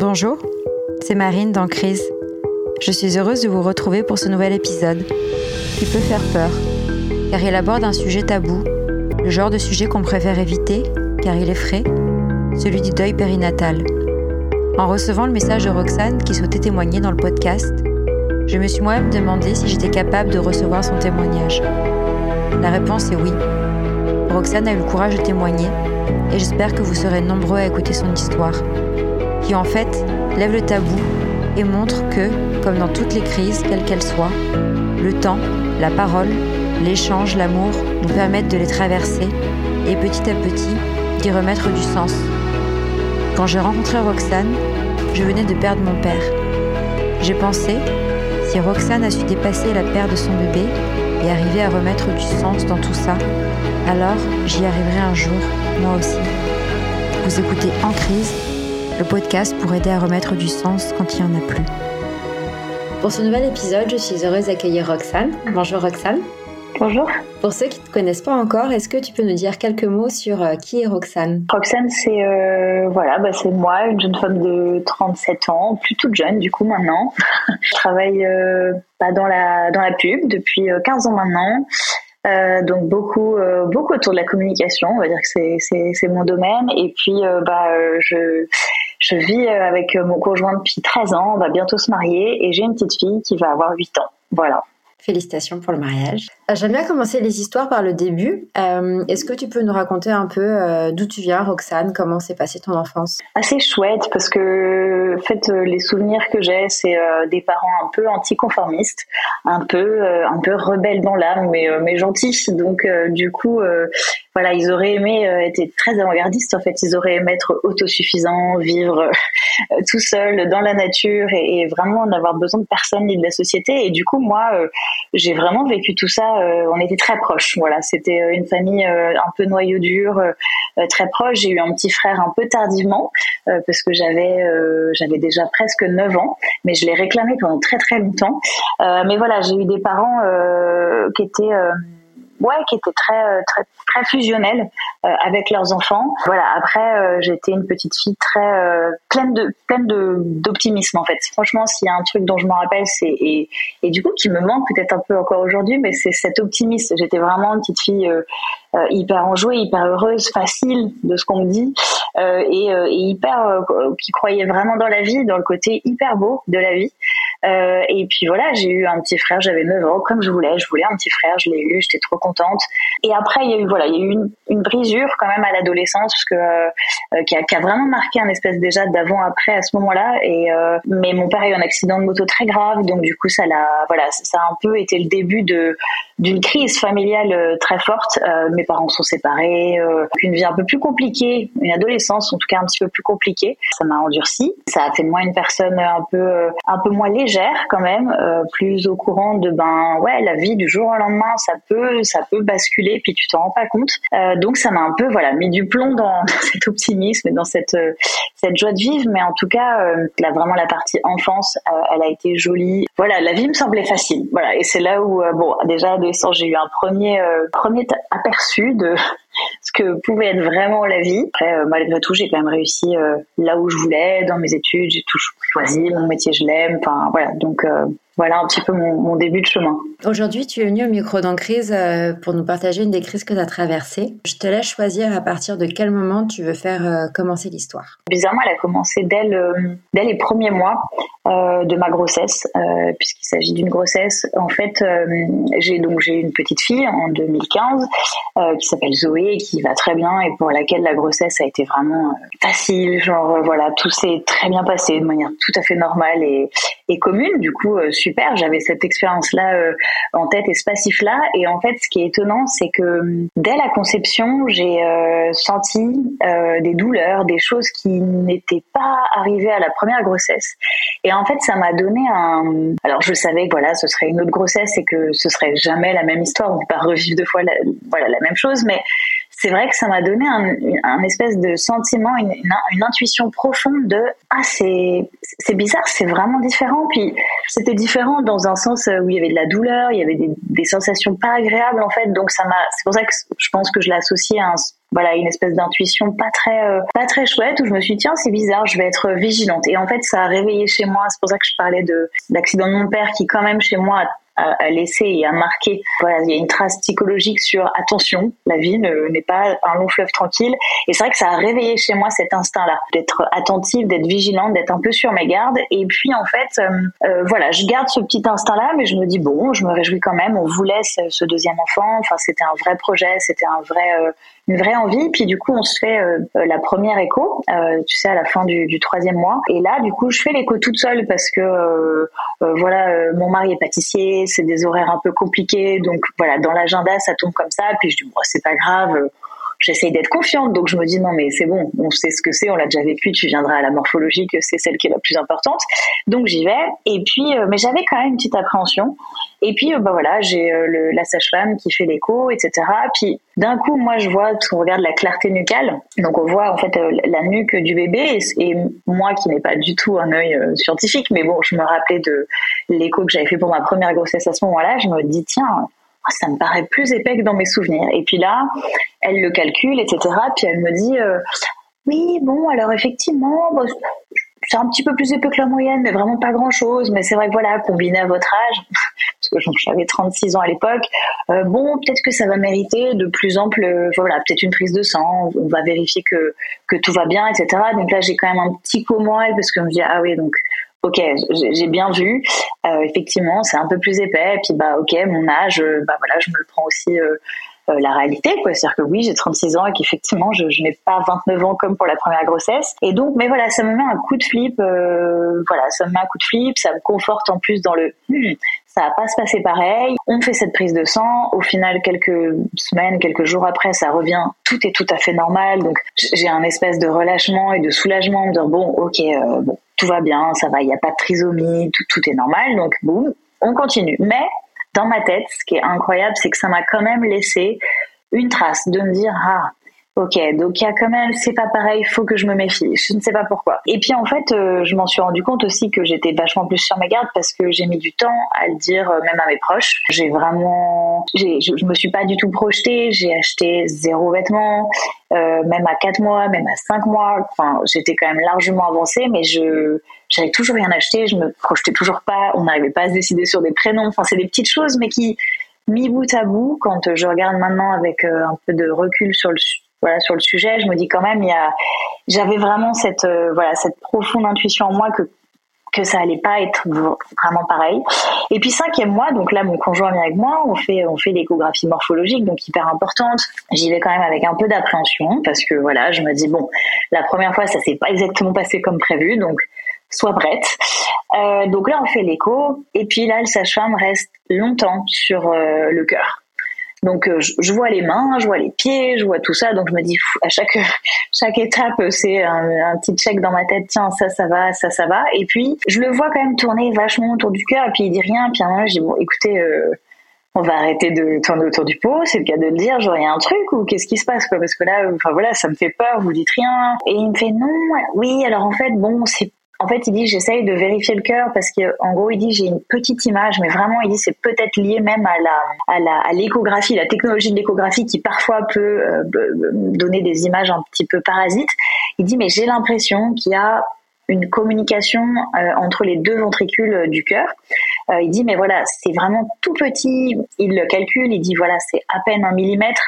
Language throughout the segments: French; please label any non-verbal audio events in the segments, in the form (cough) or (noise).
Bonjour, c'est Marine dans Crise. Je suis heureuse de vous retrouver pour ce nouvel épisode qui peut faire peur, car il aborde un sujet tabou, le genre de sujet qu'on préfère éviter, car il est frais, celui du deuil périnatal. En recevant le message de Roxane qui souhaitait témoigner dans le podcast, je me suis moi-même demandé si j'étais capable de recevoir son témoignage. La réponse est oui. Roxane a eu le courage de témoigner et j'espère que vous serez nombreux à écouter son histoire, qui en fait lève le tabou et montre que, comme dans toutes les crises, quelles qu'elles soient, le temps, la parole, l'échange, l'amour nous permettent de les traverser et petit à petit d'y remettre du sens. Quand j'ai rencontré Roxane, je venais de perdre mon père. J'ai pensé, si Roxane a su dépasser la perte de son bébé et arriver à remettre du sens dans tout ça, alors j'y arriverai un jour, moi aussi. Vous écoutez En crise, le podcast pour aider à remettre du sens quand il n'y en a plus. Pour ce nouvel épisode, je suis heureuse d'accueillir Roxane. Bonjour Roxane. Bonjour. Pour ceux qui ne te connaissent pas encore, est-ce que tu peux nous dire quelques mots sur euh, qui est Roxane? Roxane, c'est euh, voilà, bah, c'est moi, une jeune femme de 37 ans, plus toute jeune du coup maintenant. (laughs) je travaille euh, bah, dans la dans la pub depuis 15 ans maintenant. Euh, donc beaucoup, euh, beaucoup autour de la communication, on va dire que c'est mon domaine. Et puis, euh, bah, je, je vis avec mon conjoint depuis 13 ans, on va bientôt se marier et j'ai une petite fille qui va avoir 8 ans. Voilà. Félicitations pour le mariage. Euh, j'aime bien commencer les histoires par le début. Euh, est-ce que tu peux nous raconter un peu euh, d'où tu viens, Roxane? Comment s'est passée ton enfance? Assez chouette parce que en fait, les souvenirs que j'ai, c'est des parents un peu anticonformistes, un peu, un peu rebelles dans l'âme, mais, mais gentils. Donc, du coup, voilà, ils auraient aimé être très avant-gardistes. En fait, ils auraient aimé être autosuffisants, vivre tout seul dans la nature et, et vraiment n'avoir besoin de personne ni de la société. Et du coup, moi, j'ai vraiment vécu tout ça. Euh, on était très proches. Voilà, c'était euh, une famille euh, un peu noyau dur, très proche. J'ai eu un petit frère un peu tardivement parce que j'avais j'avais déjà presque 9 ans, mais je l'ai réclamé pendant très très longtemps. mais voilà, j'ai eu des parents qui étaient ouais, qui étaient très très très fusionnels avec leurs enfants. Voilà. Après, j'étais une petite fille très pleine de pleine de d'optimisme en fait. Franchement, s'il y a un truc dont je me rappelle, c'est et, et du coup qui me manque peut-être un peu encore aujourd'hui, mais c'est cet optimisme. J'étais vraiment une petite fille euh, euh, hyper enjouée, hyper heureuse, facile de ce qu'on me dit, euh, et, euh, et, hyper qui croyait vraiment dans la vie, dans le côté hyper beau de la vie. et puis voilà, j'ai eu un petit frère, j'avais 9 ans, comme je voulais, je voulais un petit frère, je l'ai eu, j'étais trop contente. Et après, il y a eu voilà, il y a eu une, une brisure quand même à l'adolescence, parce que qui a, qui, a, vraiment marqué un espèce déjà d'avant-après à ce moment-là. Et mais mon père a eu un accident de moto très grave, donc du coup ça l'a, voilà, ça a un peu été le début de d'une crise familiale très forte mes parents sont séparés, euh, une vie un peu plus compliquée, une adolescence en tout cas un petit peu plus compliquée. Ça m'a endurci. Ça a fait de moi une personne un peu euh, un peu moins légère quand même, euh, plus au courant de ben ouais la vie du jour au lendemain ça peut ça peut basculer puis tu t'en rends pas compte. Euh, donc ça m'a un peu voilà mis du plomb dans, (laughs) cet optimisme et dans cette cette joie de vivre. Mais en tout cas là vraiment la partie enfance elle a été jolie. Voilà la vie me semblait facile. Voilà et c'est là où bon déjà adolescent j'ai eu un premier premier aperçu de ce que pouvait être vraiment la vie. Après, euh, malgré tout, j'ai quand même réussi euh, là où je voulais, dans mes études, j'ai tout choisi, mon métier, je l'aime. Enfin, voilà. Donc, euh, voilà un petit peu mon, début de chemin. Aujourd'hui, tu es venu au micro dans crise pour nous partager une des crises que tu as traversées. Je te laisse choisir à partir de quel moment tu veux faire commencer l'histoire. Bizarrement, elle a commencé dès, dès les premiers mois de ma grossesse, puisqu'il s'agit d'une grossesse. En fait, j'ai donc j'ai une petite fille en 2015 qui s'appelle Zoé, qui va très bien et pour laquelle la grossesse a été vraiment facile. Genre voilà, tout s'est très bien passé de manière tout à fait normale et, et commune. Du coup, super, j'avais cette expérience-là euh, en tête et ce passif-là. Et en fait, ce qui est étonnant, c'est que euh, dès la conception, j'ai euh, senti des douleurs, des choses qui n'étaient pas arrivées à la première grossesse. Et en fait, ça m'a donné un. Alors, je savais que voilà, ce serait une autre grossesse et que ce serait jamais la même histoire. On ne peut pas revivre deux fois la, voilà la même chose, mais c'est vrai que ça m'a donné un, espèce de sentiment, une, intuition profonde de ah c'est c'est bizarre, c'est vraiment différent. Puis c'était différent dans un sens où il y avait de la douleur, il y avait des, sensations pas agréables en fait. Donc ça m'a, c'est pour ça que je pense que je l'ai associé à voilà une espèce d'intuition pas très euh, pas très chouette où je me suis dit tiens c'est bizarre je vais être vigilante et en fait ça a réveillé chez moi c'est pour ça que je parlais de l'accident de mon père qui quand même chez moi laissé et a marqué. Voilà, il y a une trace psychologique sur attention, la vie n'est pas un long fleuve tranquille. Et c'est vrai que ça a réveillé chez moi cet instinct-là, d'être attentive, d'être vigilante, d'être un peu sur mes gardes. Et puis en fait, euh, euh, voilà, je garde ce petit instinct-là, mais je me dis bon, je me réjouis quand même. On voulait ce, ce deuxième enfant. Enfin, c'était un vrai projet, c'était un vrai euh, une vraie envie. Puis du coup, on se fait euh, la première écho, euh, tu sais, à la fin du, troisième mois. Et là, du coup, je fais l'écho toute seule parce que euh, voilà, mon mari est pâtissier, c'est des horaires un peu compliqués, donc voilà, dans l'agenda, ça tombe comme ça. Puis je dis bon, c'est pas grave j'essaye d'être confiante. Donc je me dis non mais c'est bon, on sait ce que c'est, on l'a déjà vécu, tu viendras à la morphologie que c'est celle qui est la plus importante. Donc j'y vais. Et puis, euh, mais j'avais quand même une petite appréhension. Et puis euh, bah voilà, j'ai euh, la sage-femme qui fait l'écho, etc. Puis d'un coup, moi je vois, on regarde la clarté nucale, donc on voit en fait la nuque du bébé. Et, moi qui n'ai pas du tout un œil scientifique, mais bon, je me rappelais de l'écho que j'avais fait pour ma première grossesse à ce moment-là. Je me dis tiens ça me paraît plus épais que dans mes souvenirs. Et puis là, elle le calcule, etc. Puis elle me dit, euh, oui, bon, alors effectivement, c'est un petit peu plus épais que la moyenne, mais vraiment pas grand-chose. Mais c'est vrai que voilà, combiné à votre âge, (laughs) parce que j'avais 36 ans à l'époque, euh, bon, peut-être que ça va mériter de plus ample, euh, voilà, peut-être une prise de sang, on va vérifier que, que tout va bien, etc. Donc là, j'ai quand même un petit coup moelle parce que je me dis, ah oui, donc ok, j'ai bien vu. Euh, effectivement, c'est un peu plus épais. Et puis bah ok, mon âge, euh, bah voilà, je me le prends aussi. Euh, la réalité quoi c'est-à-dire que oui j'ai 36 ans et qu'effectivement je, je n'ai pas 29 ans comme pour la première grossesse et donc mais voilà ça me met un coup de flip voilà ça me met un coup de flip ça me conforte en plus dans le hmm, ça va pas se passer pareil on fait cette prise de sang au final quelques semaines quelques jours après ça revient tout est tout à fait normal donc j'ai un espèce de relâchement et de soulagement de dire bon ok bon tout va bien, ça va, il n'y a pas de trisomie, tout, tout est normal. Donc, boum, on continue. Mais dans ma tête, ce qui est incroyable, c'est que ça m'a quand même laissé une trace de me dire, ah, Ok, donc il y a quand même, c'est pas pareil, il faut que je me méfie. Je ne sais pas pourquoi. Et puis en fait, euh, je m'en suis rendu compte aussi que j'étais vachement plus sur mes gardes parce que j'ai mis du temps à le dire, euh, même à mes proches. J'ai vraiment, j'ai, je, me suis pas du tout projetée. J'ai acheté zéro vêtement, euh, même à quatre mois, même à cinq mois. Enfin, j'étais quand même largement avancée, mais je, j'avais toujours rien acheté. Je me projetais toujours pas. On n'arrivait pas à se décider sur des prénoms. Enfin, c'est des petites choses, mais qui mis bout à bout, quand je regarde maintenant avec un peu de recul sur le voilà sur le sujet, je me dis quand même il y a j'avais vraiment cette euh, voilà cette profonde intuition en moi que que ça allait pas être vraiment pareil. Et puis cinquième mois, donc là mon conjoint vient avec moi, on fait on fait l'échographie morphologique, donc hyper importante. J'y vais quand même avec un peu d'appréhension parce que voilà, je me dis bon, la première fois ça s'est pas exactement passé comme prévu, donc sois prête. Euh, donc là on fait l'écho et puis là le sage-femme reste longtemps sur euh, le cœur. Donc euh, je, vois les mains, je vois les pieds, je vois tout ça. Donc je me dis à chaque (laughs) chaque étape c'est un, petit check dans ma tête. Tiens ça ça va, ça ça va. Et puis je le vois quand même tourner vachement autour du cœur. Et puis il dit rien. Puis à un bon écoutez. Euh, on va arrêter de tourner autour du pot, c'est le cas de le dire, genre un truc ou qu'est-ce qui se passe quoi? Parce que là enfin voilà, ça me fait peur, vous dites rien et il me fait non, oui, alors en fait bon, c'est en fait, il dit j'essaye de vérifier le cœur parce que en gros, il dit j'ai une petite image, mais vraiment, il dit c'est peut-être lié même à la à la à l'échographie, la technologie de l'échographie qui parfois peut euh, donner des images un petit peu parasites. Il dit mais j'ai l'impression qu'il y a une communication euh, entre les deux ventricules euh, du cœur. Euh, il dit mais voilà c'est vraiment tout petit. Il le calcule. Il dit voilà c'est à peine un millimètre.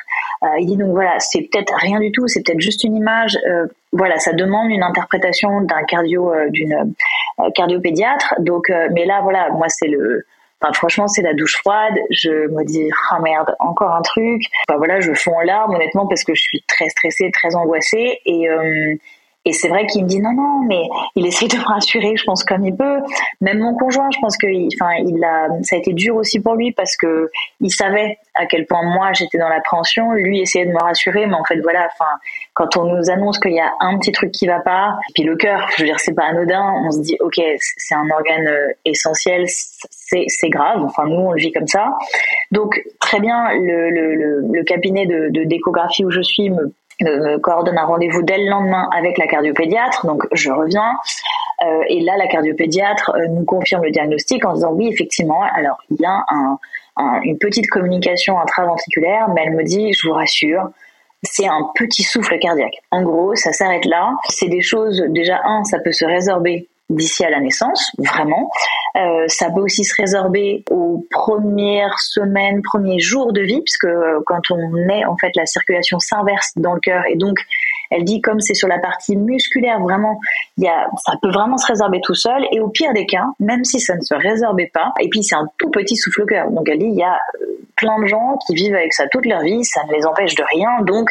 il dit donc voilà c'est peut-être rien du tout. C'est peut-être juste une image. voilà ça demande une interprétation d'un cardio d'une cardiopédiatre. Donc mais là voilà moi c'est le Enfin, franchement, c'est la douche froide. Je me dis, ah merde, encore un truc. Enfin voilà, je fonds en larmes honnêtement parce que je suis très stressée, très angoissée et Et c'est vrai qu'il me dit non, non, mais il essaie de me rassurer, je pense comme il peut. Même mon conjoint, je pense que, enfin, il a, ça a été dur aussi pour lui parce que il savait à quel point moi j'étais dans l'appréhension. Lui essayait de me rassurer, mais en fait voilà, enfin, quand on nous annonce qu'il y a un petit truc qui va pas, et puis le cœur, je veux dire, c'est pas anodin. On se dit ok, c'est un organe euh, essentiel, c'est grave. Enfin, nous on le vit comme ça. Donc très bien, le le, le, cabinet de, de d'échographie où je suis me me coordonne un rendez-vous dès le lendemain avec la cardiopédiatre. Donc je reviens. Euh, et là, la cardiopédiatre euh, nous confirme le diagnostic en disant oui, effectivement, alors il y a un, une petite communication intraventriculaire, mais elle me dit, je vous rassure, c'est un petit souffle cardiaque. En gros, ça s'arrête là. C'est des choses, déjà, un, ça peut se résorber d'ici à la naissance, vraiment. Euh, ça peut aussi se résorber aux premières semaines, premiers jours de vie, puisque euh, quand on est, en fait, la circulation s'inverse dans le cœur et donc elle dit comme c'est sur la partie musculaire, vraiment, y a, ça peut vraiment se résorber tout seul. Et au pire des cas, même si ça ne se résorbait pas, et puis c'est un tout petit souffle-cœur. Donc elle dit, il y a euh, plein de gens qui vivent avec ça toute leur vie, ça ne les empêche de rien. Donc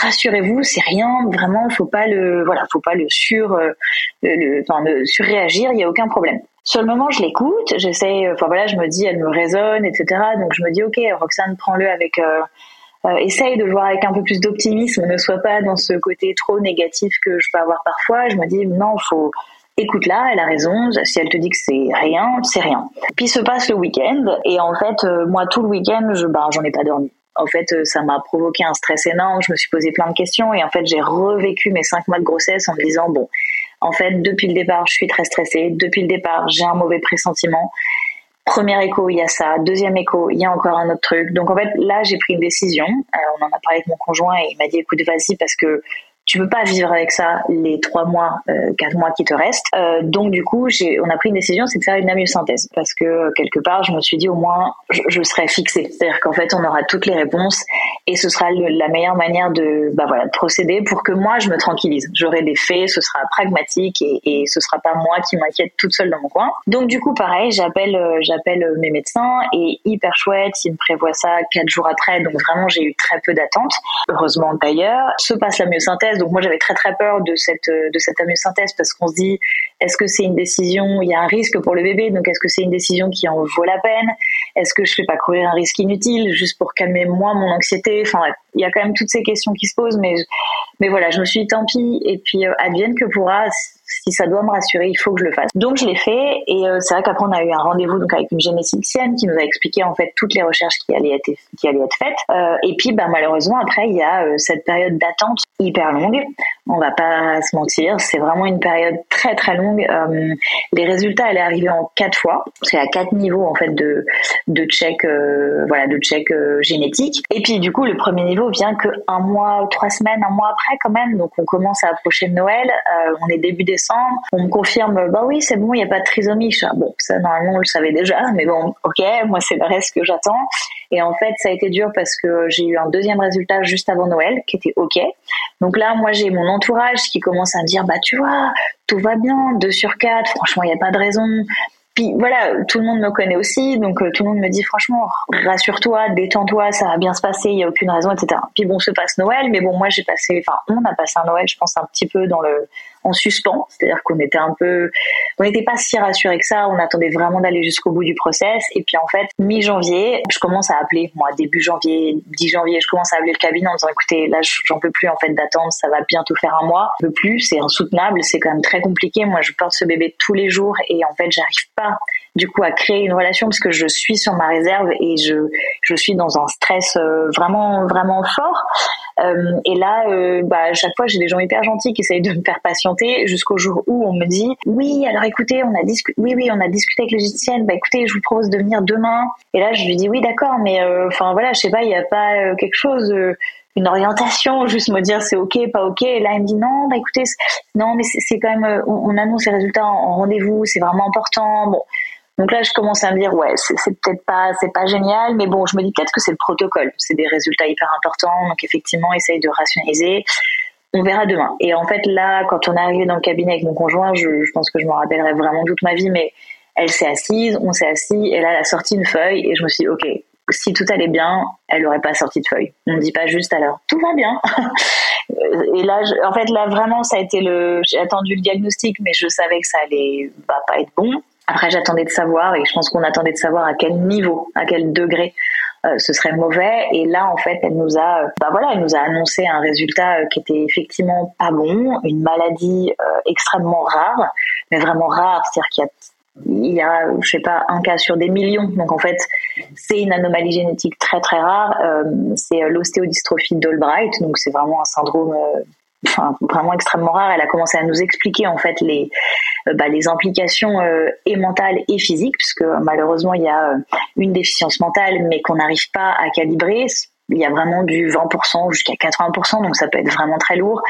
rassurez-vous, c'est rien, vraiment, faut pas le, voilà, faut pas le sur, euh, le, enfin, le surréagir, il y a aucun problème. Sur le moment, je l'écoute, j'essaie, enfin voilà, je me dis, elle me résonne, etc. Donc je me dis, ok, Roxane, prends-le avec, euh, euh, essaye de voir avec un peu plus d'optimisme, ne sois pas dans ce côté trop négatif que je peux avoir parfois. Je me dis, non, faut, écoute-la, elle a raison. Si elle te dit que c'est rien, c'est rien. Puis se passe le week-end et en fait, euh, moi tout le week-end, je, ben, j'en ai pas dormi. En fait, euh, ça m'a provoqué un stress énorme. Je me suis posé plein de questions et en fait, j'ai revécu mes cinq mois de grossesse en me disant bon, en fait, depuis le départ, je suis très stressée. Depuis le départ, j'ai un mauvais pressentiment. Premier écho, il y a ça. Deuxième écho, il y a encore un autre truc. Donc en fait, là, j'ai pris une décision. Euh, on en a parlé avec mon conjoint et il m'a dit, écoute, vas-y, parce que tu peux pas vivre avec ça les trois mois, euh, quatre mois qui te restent. Euh, donc du coup, j'ai, on a pris une décision, c'est de faire une amyosynthèse parce que euh, quelque part, je me suis dit au moins, je, je serai fixée, c'est-à-dire qu'en fait, on aura toutes les réponses et ce sera la meilleure manière de, bah voilà, de procéder pour que moi, je me tranquillise. J'aurai des faits, ce sera pragmatique et, et ce sera pas moi qui m'inquiète toute seule dans mon coin. Donc du coup, pareil, j'appelle, euh, j'appelle mes médecins et hyper chouette, ils me prévoient ça quatre jours après, donc vraiment, j'ai eu très peu d'attente. Heureusement d'ailleurs, se passe la myosynthèse donc moi j'avais très très peur de cette euh, de cette amyosynthèse parce qu'on se dit est-ce que c'est une décision il y a un risque pour le bébé? Donc est-ce que c'est une décision qui en vaut la peine? Est-ce que je fais pas courir un risque inutile juste pour calmer moi mon anxiété? Enfin il y a quand même toutes ces questions qui se posent mais mais voilà je me suis dit tant pis et puis euh, advienne que pourra si ça doit me rassurer, il faut que je le fasse. Donc je l'ai fait et euh, c'est vrai qu'après on a eu un rendez-vous donc avec une généticienne qui nous a expliqué en fait toutes les recherches qui allaient être qui allaient être faites. Et puis bah malheureusement après il y a cette période d'attente hyper longue. On va pas se mentir, c'est vraiment une période très très longue. Euh, les résultats allaient arriver en quatre fois, c'est à quatre niveaux en fait de de check voilà de check génétique. Et puis du coup le premier niveau vient que un mois, trois semaines, un mois après quand même. Donc on commence à approcher de Noël, on est début décembre on me confirme, bah oui, c'est bon, il n'y a pas de trisomie. bon, ça, normalement, on le savait déjà, mais bon, ok, moi, c'est le reste que j'attends. Et en fait, ça a été dur parce que j'ai eu un deuxième résultat juste avant Noël, qui était ok. Donc là, moi, j'ai mon entourage qui commence à me dire, bah, tu vois, tout va bien, 2 sur 4, franchement, il n'y a pas de raison. Puis voilà, tout le monde me connaît aussi, donc euh, tout le monde me dit franchement, rassure-toi, détends-toi, ça va bien se passer, il y a aucune raison, etc. Puis bon, se passe Noël, mais bon, moi j'ai passé, enfin, on a passé un Noël, je pense un petit peu dans le en suspens, c'est-à-dire qu'on était un peu, on n'était pas si rassurés que ça, on attendait vraiment d'aller jusqu'au bout du process. Et puis en fait, mi-janvier, je commence à appeler, moi début janvier, 10 janvier, je commence à appeler le cabinet en disant écoutez, là j'en peux plus en fait d'attendre, ça va bientôt faire un mois, je peux plus, c'est insoutenable, c'est quand même très compliqué. Moi, je porte ce bébé tous les jours et en fait, j'arrive pas du coup à créer une relation parce que je suis sur ma réserve et je je suis dans un stress euh, vraiment vraiment fort. Euh, et là, euh, bah, à chaque fois, j'ai des gens hyper gentils qui essayent de me faire patienter jusqu'au jour où on me dit oui, alors écoutez, on a discuté, oui, oui, on a discuté avec logiciel. Bah écoutez, je vous propose de venir demain. Et là, je lui dis oui, d'accord, mais enfin voilà, je sais pas, il n'y a pas quelque chose une orientation, (laughs) juste me dire c'est ok, pas ok. Et là, il me dit non, bah écoutez, non, mais c'est quand même, on, annonce les résultats en, en rendez-vous, c'est vraiment important. Bon, donc là, je commence à me dire, ouais, c'est peut-être pas, c'est pas génial, mais bon, je me dis peut-être que c'est le protocole. C'est des résultats hyper importants, donc effectivement, essaye de rationaliser. On verra demain. Et en fait, là, quand on est arrivé dans le cabinet avec mon conjoint, je, pense que je m'en rappellerai vraiment toute ma vie, mais elle s'est assise, on s'est assis, et là, elle a sorti une feuille, et je me suis dit, ok, si tout allait bien, elle n'aurait pas sorti de feuille. On ne dit pas juste alors tout va bien. (laughs) Et là, en fait, là vraiment, ça a été le. J'ai attendu le diagnostic, mais je savais que ça allait bah, pas être bon. Après, j'attendais de savoir, et je pense qu'on attendait de savoir à quel niveau, à quel degré euh, ce serait mauvais. Et là, en fait, elle nous a, bah voilà, elle nous a annoncé un résultat euh, qui était effectivement pas bon, une maladie euh, extrêmement rare, mais vraiment rare, c'est-à-dire qu'il y a il y a, je sais pas, un cas sur des millions. Donc en fait, c'est une anomalie génétique très très rare. Euh, c'est l'ostéodystrophie d'Albright. Donc c'est vraiment un syndrome, euh, enfin, vraiment extrêmement rare. Elle a commencé à nous expliquer en fait les euh, bah, les implications et mentales et physiques, puisque malheureusement il y a une déficience mentale, mais qu'on n'arrive pas à calibrer il y a vraiment du 20% jusqu'à 80%, donc ça peut être vraiment très lourd.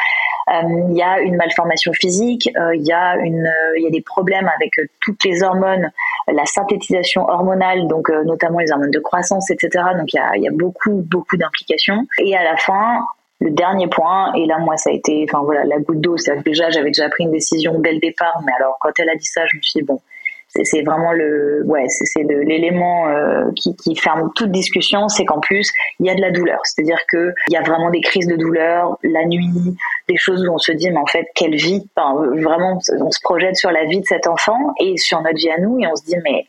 Euh, il y a une malformation physique, euh, il y a une, il y a des problèmes avec toutes les hormones, la synthétisation hormonale, donc euh, notamment les hormones de croissance, etc. Donc il y a, il y a beaucoup beaucoup d'implications. Et à la fin, le dernier point, et là moi ça a été, enfin voilà, la goutte d'eau, c'est déjà j'avais déjà pris une décision dès le départ, mais alors quand elle a dit ça, je me suis dit bon, c'est vraiment le ouais c'est l'élément euh, qui, qui, ferme toute discussion c'est qu'en plus il y a de la douleur. C'est-à-dire que il y a vraiment des crises de douleur la nuit des choses où on se dit mais en fait quelle vie enfin, vraiment on se projette sur la vie de cet enfant et sur notre vie à nous et on se dit mais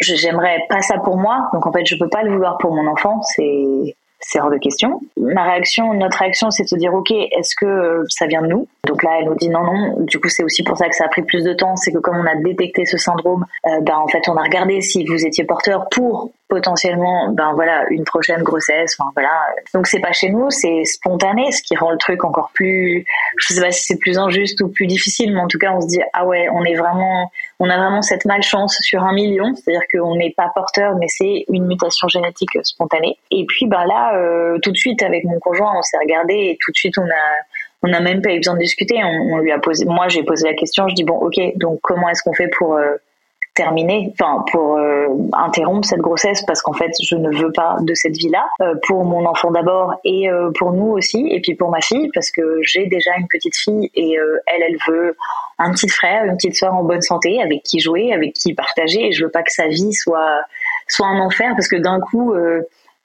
j'aimerais pas ça pour moi. Donc en fait je peux pas le vouloir pour mon enfant. C'est c'est hors de question. Ma réaction, notre réaction, c'est de se dire, ok, est-ce que euh, ça vient de nous? Donc là, elle nous dit non, non. Du coup, c'est aussi pour ça que ça a pris plus de temps. C'est que comme on a détecté ce syndrome, euh, ben en fait, on a regardé si vous étiez porteur pour potentiellement ben voilà une prochaine grossesse enfin voilà donc c'est pas chez nous c'est spontané ce qui rend le truc encore plus je sais pas si c'est plus injuste ou plus difficile mais en tout cas on se dit ah ouais on est vraiment on a vraiment cette malchance sur un million c'est-à-dire qu'on n'est pas porteur mais c'est une mutation génétique spontanée. Et puis ben là euh, tout de suite avec mon conjoint on s'est regardé et tout de suite on a on n'a même pas eu besoin de discuter. On, lui a posé moi j'ai posé la question je dis bon ok donc comment est-ce qu'on fait pour euh, terminer, enfin pour euh, interrompre cette grossesse parce qu'en fait je ne veux pas de cette vie-là euh, pour mon enfant d'abord et euh, pour nous aussi et puis pour ma fille parce que j'ai déjà une petite fille et elle elle veut un petit frère, une petite soeur en bonne santé avec qui jouer, avec qui partager et je veux pas que sa vie soit soit un enfer parce que d'un coup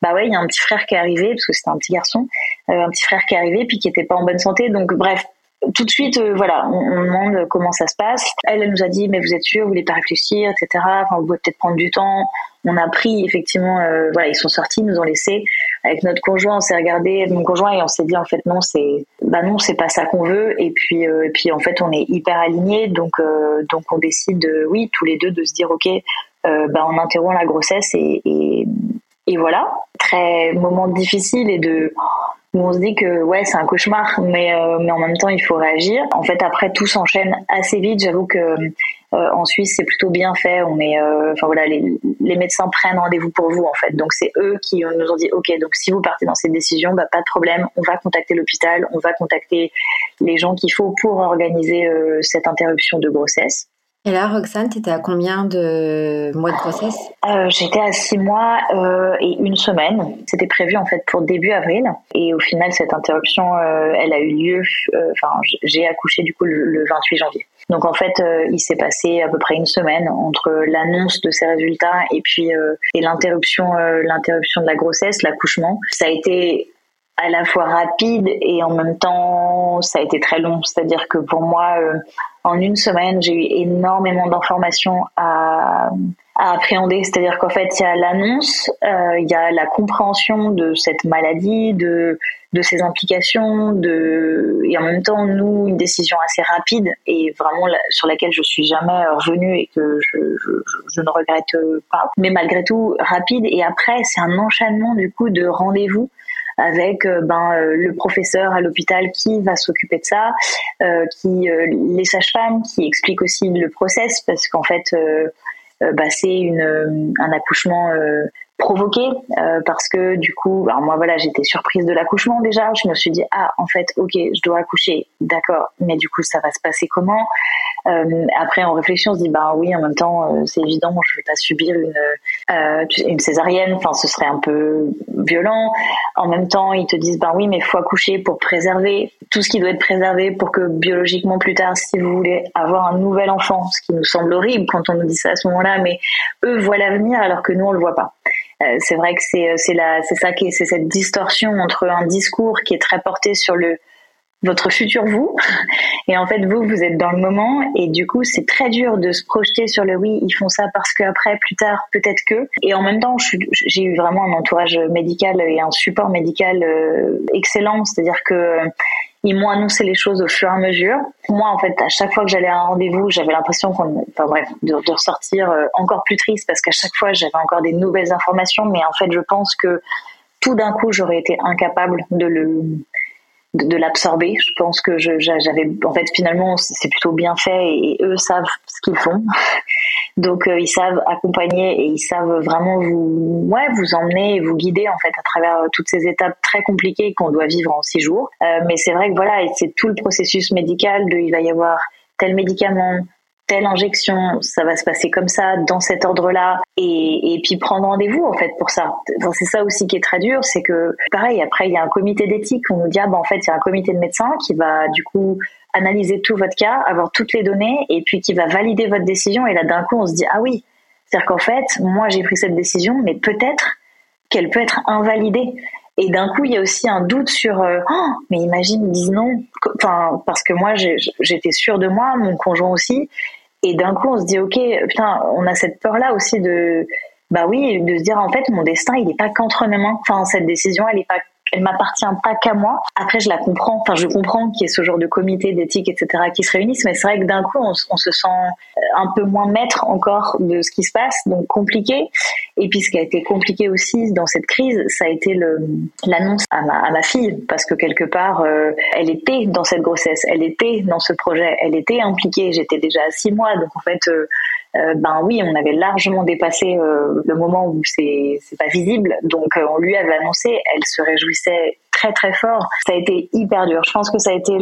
bah ouais il y a un petit frère qui est arrivé parce que c'était un petit garçon, un petit frère qui est arrivé puis qui était pas en bonne santé donc bref tout de suite, euh, voilà, on, on, demande comment ça se passe. Elle, elle nous a dit, mais vous êtes sûr, vous voulez pas réfléchir, etc. Enfin, vous pouvez peut-être prendre du temps. On a pris effectivement, euh, voilà, ils sont sortis, nous ont laissé. Avec notre conjoint, on s'est regardé, mon conjoint, et on s'est dit en fait non, c'est, bah non, c'est pas ça qu'on veut. Et puis, euh, et puis en fait, on est hyper alignés, donc donc on décide, oui, tous les deux, de se dire, ok, bah on interrompt la grossesse et, et voilà. Très moment difficile et de on se dit que ouais c'est un cauchemar mais euh, mais en même temps il faut réagir. En fait après tout s'enchaîne assez vite. J'avoue que euh, en Suisse c'est plutôt bien fait. On est euh, enfin voilà les, les, médecins prennent rendez-vous pour vous en fait. Donc c'est eux qui nous ont dit ok donc si vous partez dans cette décision bah pas de problème. On va contacter l'hôpital. On va contacter les gens qu'il faut pour organiser cette interruption de grossesse et là, Roxane, tu étais à combien de mois de grossesse? Euh, J'étais à six mois euh, et une semaine. C'était prévu en fait pour début avril. Et au final, cette interruption, euh, elle a eu lieu. Euh, enfin, j'ai accouché du coup le, le, 28 janvier. Donc en fait, euh, il s'est passé à peu près une semaine entre l'annonce de ces résultats et puis et l'interruption, l'interruption de la grossesse, l'accouchement. Ça a été à la fois rapide et en même temps ça a été très long. C'est-à-dire que pour moi, euh, en une semaine, j'ai eu énormément d'informations à, appréhender. C'est-à-dire qu'en fait, il y a l'annonce, euh, il y a la compréhension de cette maladie, de, de ses implications, de, et en même temps, nous, une décision assez rapide et vraiment sur laquelle je suis jamais revenue et que je, je ne regrette pas. Mais malgré tout, rapide. Et après, c'est un enchaînement du coup de rendez-vous avec euh, ben, euh, le professeur à l'hôpital qui va s'occuper de ça, euh, qui les sages-femmes qui expliquent aussi le process parce qu'en fait bah, c'est une un accouchement provoqué parce que du coup moi voilà j'étais surprise de l'accouchement déjà je me suis dit ah en fait ok je dois accoucher d'accord mais du coup ça va se passer comment? Euh, après, en réflexion, on se dit, bah oui, en même temps, euh, c'est évident, je vais pas subir une, euh, une césarienne. Enfin, ce serait un peu violent. En même temps, ils te disent, bah oui, mais faut accoucher pour préserver tout ce qui doit être préservé pour que biologiquement plus tard, si vous voulez avoir un nouvel enfant, ce qui nous semble horrible quand on nous dit ça à ce moment-là, mais eux voient l'avenir alors que nous on le voit pas. C'est vrai que c'est c'est la c'est ça qui c'est cette distorsion entre un discours qui est très porté sur le votre futur vous. (laughs) Et en fait, vous, vous êtes dans le moment. Et du coup, c'est très dur de se projeter sur le oui, ils font ça parce qu'après, plus tard, peut-être que. Et en même temps, j'ai eu vraiment un entourage médical et un support médical euh, excellent. C'est-à-dire que euh, ils m'ont annoncé les choses au fur et à mesure. Moi, en fait, à chaque fois que j'allais à un rendez-vous, j'avais l'impression qu'on, enfin bref, de, ressortir euh, encore plus triste parce qu'à chaque fois, j'avais encore des nouvelles informations. Mais en fait, je pense que tout d'un coup, j'aurais été incapable de le de, l'absorber. Je pense que j'avais, en fait, finalement, c'est plutôt bien fait et, eux savent ce qu'ils font. Donc, euh, ils savent accompagner et ils savent vraiment vous, ouais, vous emmener et vous guider en fait à travers euh, toutes ces étapes très compliquées qu'on doit vivre en six jours. Euh, mais c'est vrai que voilà, c'est tout le processus médical de, il va y avoir tel médicament, telle injection, ça va se passer comme ça, dans cet ordre-là, et, et puis prendre rendez-vous en fait pour ça. c'est ça aussi qui est très dur, c'est que pareil, après il y a un comité d'éthique, on nous dit ah ben en fait il y a un comité de médecins qui va du coup analyser tout votre cas, avoir toutes les données, et puis qui va valider votre décision, et là d'un coup on se dit ah oui, c'est-à-dire qu'en fait moi j'ai pris cette décision, mais peut-être qu'elle peut être invalidée. Et d'un coup, il y a aussi un doute sur, euh, oh, mais imagine, ils disent non, enfin, parce que moi, j'étais sûre de moi, mon conjoint aussi, et d'un coup, on se dit, ok, putain, on a cette peur-là aussi de, bah oui, de se dire, en fait, mon destin, il n'est pas qu'entre mes mains. Enfin, cette décision, elle est pas elle m'appartient pas qu'à moi. Après, je la comprends. Enfin, je comprends qu'il y ait ce genre de comité d'éthique, etc., qui se réunissent. Mais c'est vrai que d'un coup, on, se sent euh, un peu moins maître encore de ce qui se passe, donc compliqué. Et puis, ce qui a été compliqué aussi dans cette crise, ça a été l'annonce à ma, fille, parce que quelque part, euh, elle était dans cette grossesse, elle était dans ce projet, elle était impliquée. J'étais déjà à six mois, donc en fait. Euh, ben oui, on avait largement dépassé euh, le moment où c'est c'est pas visible. Donc euh, on lui avait annoncé, elle se réjouissait très très fort. Ça a été hyper dur. Je pense que ça a été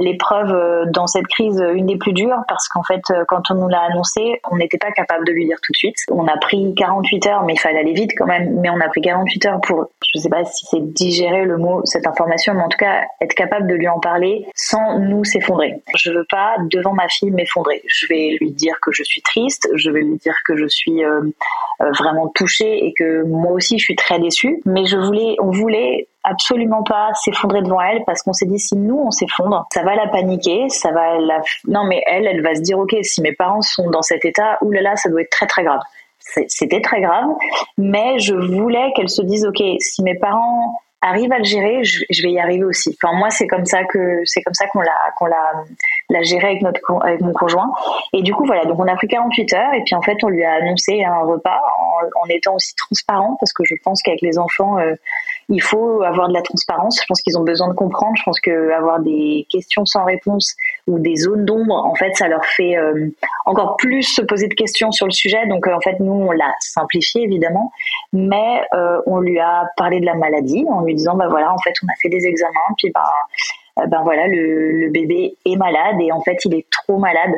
l'épreuve euh, dans cette crise une des plus dures parce qu'en fait, euh, quand on nous l'a annoncé, on n'était pas capable de lui dire tout de suite. On a pris 48 heures, mais il fallait aller vite quand même. Mais on a pris 48 heures pour, je sais pas si c'est digérer le mot, cette information, mais en tout cas être capable de lui en parler sans nous s'effondrer. Je veux pas devant ma fille m'effondrer. Je vais lui dire que je suis triste, je vais lui dire que je suis euh, vraiment touchée et que moi aussi je suis très déçue. Mais je voulais, on voulait absolument pas s'effondrer devant elle parce qu'on s'est dit si nous on s'effondre, ça va la paniquer, ça va la non mais elle elle va se dire OK, si mes parents sont dans cet état, oulala, ça doit être très très grave. C'était très grave, mais je voulais qu'elle se dise OK, si mes parents arrivent à le gérer, je, vais y arriver aussi. Enfin moi c'est comme ça que c'est comme ça qu'on l'a qu'on l'a géré avec notre avec mon conjoint. Et du coup voilà, donc on a pris 48 heures et puis en fait on lui a annoncé un repas en, étant aussi transparent parce que je pense qu'avec les enfants euh, il faut avoir de la transparence. Je pense qu'ils ont besoin de comprendre. Je pense que avoir des questions sans réponse ou des zones d'ombre, en fait, ça leur fait euh, encore plus se poser de questions sur le sujet. Donc, euh, en fait, nous, on l'a simplifié évidemment, mais on lui a parlé de la maladie disant, bah voilà, en fait, on a fait des examens, puis ben, ben voilà, le, bébé est malade et en fait, il est trop malade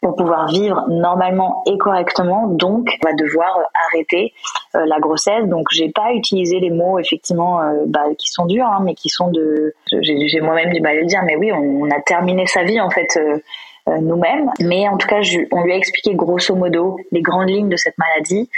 pour pouvoir vivre normalement et correctement. Donc, on va devoir arrêter euh, la grossesse. Donc, j'ai pas utilisé les mots effectivement euh, bah, qui sont durs, hein, mais qui sont de. J'ai moi-même du mal à le dire, mais oui, on, a terminé sa vie en fait. Euh, nous-mêmes, mais en tout cas, on lui a expliqué grosso modo les grandes lignes de cette maladie